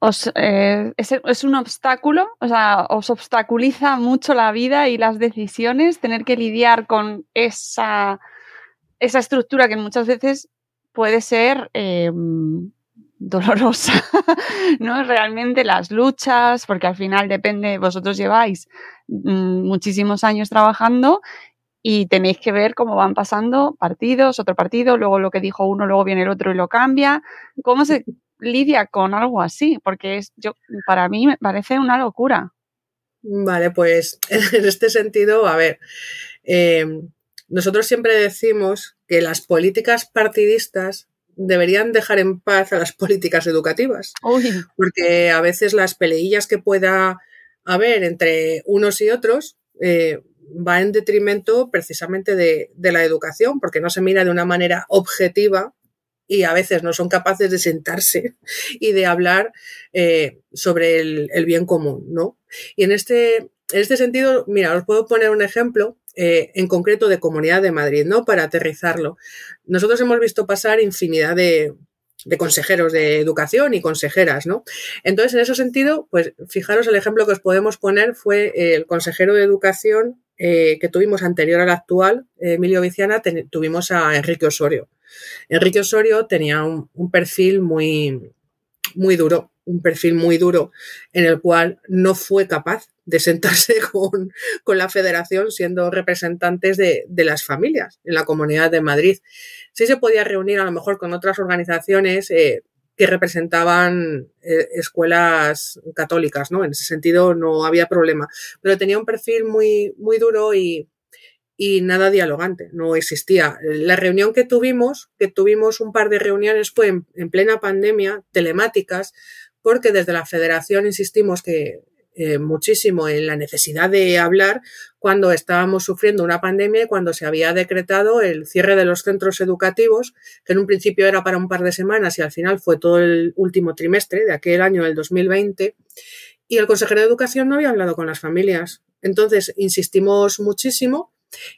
os, eh, es, es, un obstáculo, o sea, os obstaculiza mucho la vida y las decisiones, tener que lidiar con esa, esa estructura que muchas veces puede ser eh, dolorosa, *laughs* ¿no? Realmente las luchas, porque al final depende, vosotros lleváis mm, muchísimos años trabajando y tenéis que ver cómo van pasando partidos, otro partido, luego lo que dijo uno, luego viene el otro y lo cambia. ¿Cómo se, lidia con algo así? Porque es, yo, para mí me parece una locura. Vale, pues *laughs* en este sentido, a ver, eh, Nosotros siempre decimos que las políticas partidistas deberían dejar en paz a las políticas educativas, porque a veces las peleillas que pueda haber entre unos y otros eh, va en detrimento precisamente de, la educación, porque no se mira de una manera objetiva y a veces no son capaces de sentarse *laughs* y de hablar eh, sobre el, el, bien común, ¿no? Y en este, en este sentido, mira, os puedo poner un ejemplo eh, en concreto de Comunidad de Madrid, ¿no? Para aterrizarlo. Nosotros hemos visto pasar infinidad de, consejeros de educación y consejeras, ¿no? Entonces, en ese sentido, pues fijaros el ejemplo que os podemos poner fue el consejero de educación eh, que tuvimos anterior al actual, Emilio Viciana, tuvimos a Enrique Osorio. Enrique Osorio tenía un perfil muy, muy duro, un perfil muy duro en el cual no fue capaz de sentarse *laughs* con, la federación siendo representantes de, las familias en la Comunidad de Madrid. Sí se podía reunir a lo mejor con otras organizaciones eh, que representaban eh, escuelas católicas, ¿no? En ese sentido no había problema, pero tenía un perfil muy, muy duro y, nada dialogante, no existía. La reunión que tuvimos, que tuvimos un par de reuniones fue en plena pandemia, telemáticas, porque desde la federación insistimos que eh, muchísimo en la necesidad de hablar cuando estábamos sufriendo una pandemia y cuando se había decretado el cierre de los centros educativos, que en un principio era para un par de semanas y al final fue todo el último trimestre de aquel año, el 2020, y el consejero de educación no había hablado con las familias. Entonces, insistimos muchísimo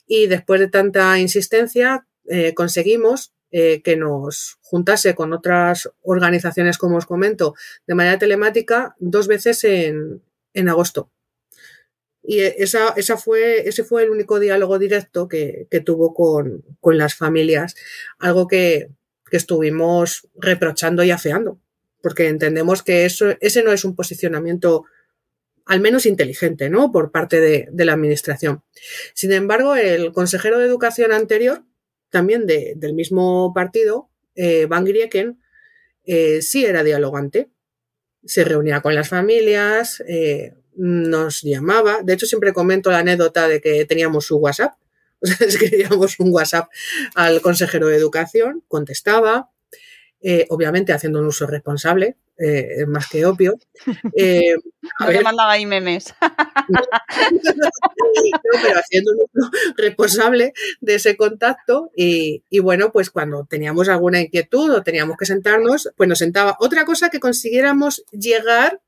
y después de tanta insistencia eh, conseguimos eh, que nos juntase con otras organizaciones, como os comento, de manera telemática dos veces en, en agosto. Y esa, esa fue, ese fue el único diálogo directo que, tuvo con, las familias, algo que, estuvimos reprochando y afeando, porque entendemos que eso, ese no es un posicionamiento al menos inteligente, ¿no? Por parte de, la administración. Sin embargo, el consejero de educación anterior, también del mismo partido, eh, Van Grieken, eh, sí era dialogante se reunía con las familias, eh, nos llamaba. De hecho, siempre comento la anécdota de que teníamos su WhatsApp. *laughs* O sea, escribíamos un WhatsApp al consejero de educación, contestaba, eh, obviamente haciendo un uso responsable, eh, más que obvio. Eh, *laughs* no mandaba ahí memes. *laughs* pero uso responsable de ese contacto y, bueno, pues cuando teníamos alguna inquietud o teníamos que sentarnos, pues nos sentaba. Otra cosa que consiguiéramos llegar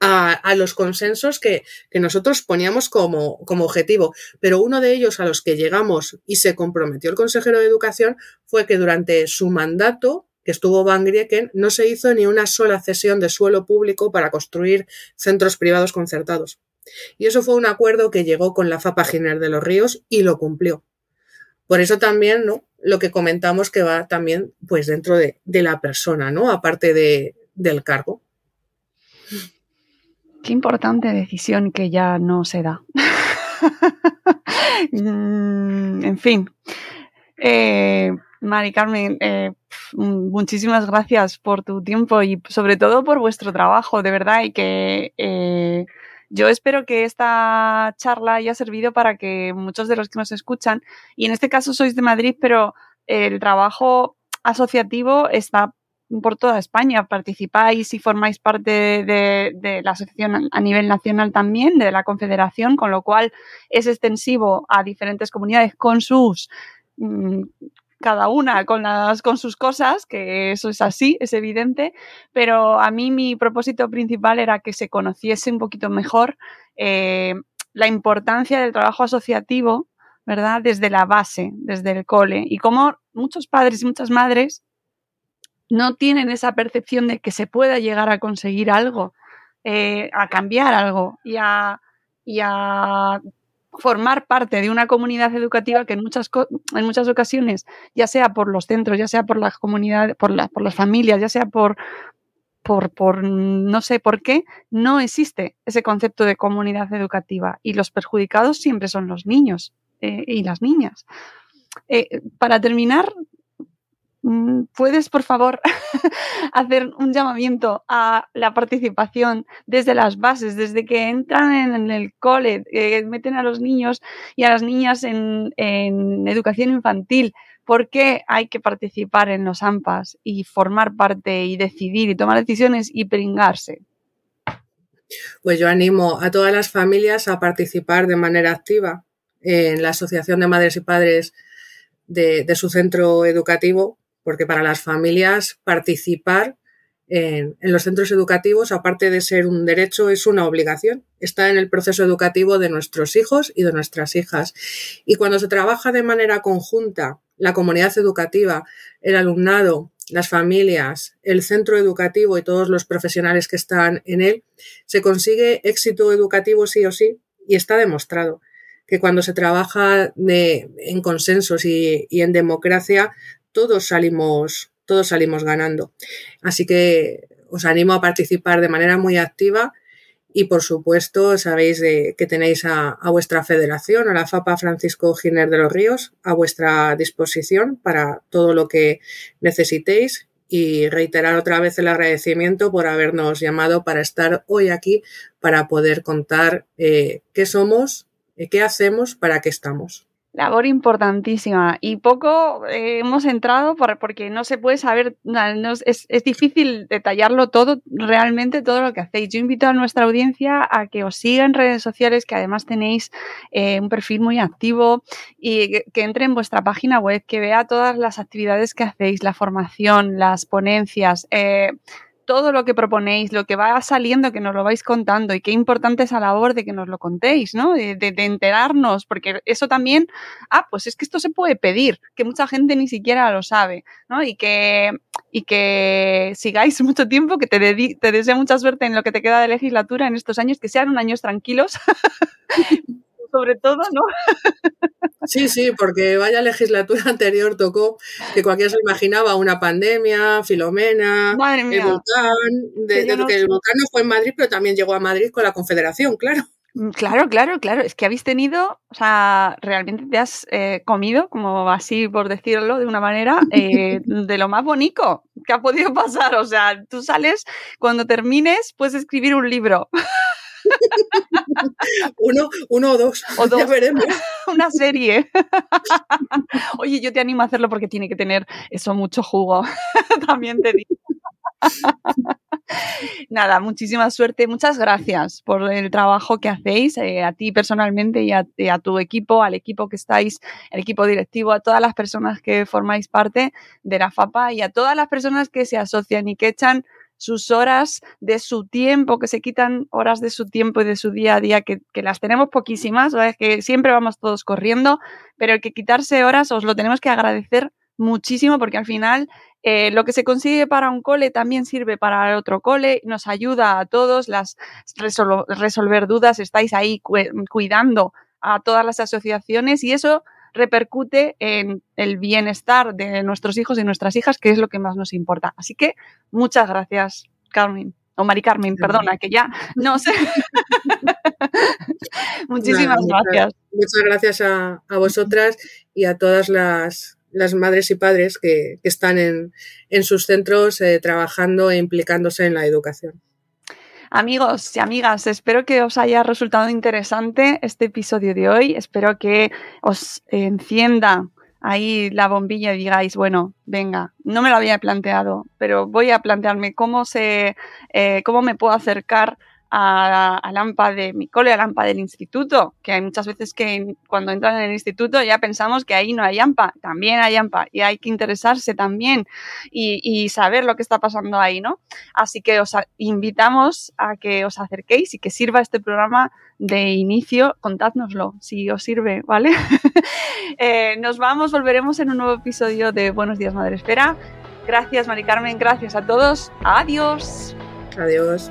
a, los consensos que, que, nosotros poníamos como, como objetivo. Pero uno de ellos a los que llegamos y se comprometió el consejero de educación fue que durante su mandato que estuvo Van Grieken, no se hizo ni una sola cesión de suelo público para construir centros privados concertados. Y eso fue un acuerdo que llegó con la FAPA Giner de los Ríos y lo cumplió. Por eso también, ¿no? Lo que comentamos que va también, pues, dentro de, la persona, ¿no? Aparte de, del cargo. Qué importante decisión que ya no se da. *laughs* Mm, en fin. Eh, Mari Carmen, eh, muchísimas gracias por tu tiempo y sobre todo por vuestro trabajo, de verdad, y que eh, yo espero que esta charla haya servido para que muchos de los que nos escuchan, y en este caso sois de Madrid, pero el trabajo asociativo está por toda España, participáis y formáis parte de, de, la asociación a nivel nacional también, de la confederación, con lo cual es extensivo a diferentes comunidades con sus mm, cada una con, las, con sus cosas, que eso es así, es evidente, pero a mí mi propósito principal era que se conociese un poquito mejor eh, la importancia del trabajo asociativo, ¿verdad? Desde la base, desde el cole, y cómo muchos padres y muchas madres no tienen esa percepción de que se pueda llegar a conseguir algo, eh, a cambiar algo y a, y a formar parte de una comunidad educativa que en muchas, en muchas ocasiones, ya sea por los centros, ya sea por las comunidades, por, por las familias, ya sea por, por, por, no sé por qué, no existe ese concepto de comunidad educativa y los perjudicados siempre son los niños eh, y las niñas. Eh, para terminar, ¿puedes por favor *laughs* hacer un llamamiento a la participación desde las bases, desde que entran en el cole, meten a los niños y a las niñas en, en educación infantil? ¿Por qué hay que participar en los AMPAs y formar parte y decidir y tomar decisiones y pringarse? Pues yo animo a todas las familias a participar de manera activa en la Asociación de Madres y Padres de, su centro educativo, porque para las familias participar en, los centros educativos, aparte de ser un derecho, es una obligación. Está en el proceso educativo de nuestros hijos y de nuestras hijas. Y cuando se trabaja de manera conjunta, la comunidad educativa, el alumnado, las familias, el centro educativo y todos los profesionales que están en él, se consigue éxito educativo sí o sí y está demostrado que cuando se trabaja en consensos y, en democracia, todos salimos, todos salimos ganando. Así que os animo a participar de manera muy activa y por supuesto sabéis que tenéis a, a, vuestra federación, a la FAPA Francisco Giner de los Ríos, a vuestra disposición para todo lo que necesitéis y reiterar otra vez el agradecimiento por habernos llamado para estar hoy aquí para poder contar eh, qué somos, eh, qué hacemos, para qué estamos. Labor importantísima y poco eh, hemos entrado por, porque no se puede saber, es, es, difícil detallarlo todo, realmente todo lo que hacéis. Yo invito a nuestra audiencia a que os siga en redes sociales, que además tenéis eh, un perfil muy activo y que, que, entre en vuestra página web, que vea todas las actividades que hacéis, la formación, las ponencias. Eh, todo lo que proponéis, lo que va saliendo, que nos lo vais contando y qué importante esa labor de que nos lo contéis, ¿no? De, de, de, enterarnos, porque eso también, ah, pues es que esto se puede pedir, que mucha gente ni siquiera lo sabe, ¿no? Y que, y que sigáis *laughs* mucho tiempo, que te, te deseo mucha suerte en lo que te queda de legislatura en estos años, que sean unos años tranquilos. *laughs* sobre todo, ¿no? Sí, sí, porque vaya legislatura *laughs* anterior tocó que cualquiera se imaginaba una pandemia, Filomena, Madre mía. el volcán, de, de, no... que el volcán no fue en Madrid, pero también llegó a Madrid con la Confederación, claro. Claro, claro, claro. Es que habéis tenido, o sea, realmente te has eh, comido, como así por decirlo de una manera, eh, de lo más bonito que ha podido pasar. O sea, tú sales, cuando termines, puedes escribir un libro. *laughs* uno, uno o dos. O *laughs* dos. Ya veremos. *laughs* Una serie. *laughs* Oye, yo te animo a hacerlo porque tiene que tener eso mucho jugo. También te digo. Nada, muchísima suerte. Muchas gracias por el trabajo que hacéis, eh, a ti personalmente y a, y a, tu equipo, al equipo que estáis, el equipo directivo, a todas las personas que formáis parte de la FAPA y a todas las personas que se asocian y que echan sus horas de su tiempo, que se quitan horas de su tiempo y de su día a día, que, que las tenemos poquísimas, ¿sabes? que siempre vamos todos corriendo, pero el que quitarse horas os lo tenemos que agradecer muchísimo porque al final eh, lo que se consigue para un cole también sirve para el otro cole, nos ayuda a todos las resol resolver dudas, estáis ahí cu cuidando a todas las asociaciones y eso repercute en el bienestar de nuestros hijos y nuestras hijas, que es lo que más nos importa. Así que muchas gracias, Carmen. O Mari Carmen, perdona, que ya no sé. *laughs* Muchísimas Nada, gracias. Muchas, gracias a, a, vosotras y a todas las, las madres y padres que, que están en, en, sus centros eh, trabajando e implicándose en la educación. Amigos y amigas, espero que os haya resultado interesante este episodio de hoy. Espero que os encienda ahí la bombilla y digáis, bueno, venga, no me lo había planteado, pero voy a plantearme cómo se, eh, cómo me puedo acercar a, a AMPA de mi cole, a AMPA del instituto, que hay muchas veces que cuando entran en el instituto ya pensamos que ahí no hay AMPA, también hay AMPA y hay que interesarse también y, y saber lo que está pasando ahí, ¿no? Así que os invitamos a que os acerquéis y que sirva este programa de inicio, contádnoslo si os sirve, ¿vale? *laughs* eh, nos vamos, volveremos en un nuevo episodio de Buenos Días Madre Espera. Gracias, Mari Carmen, gracias a todos. Adiós. Adiós.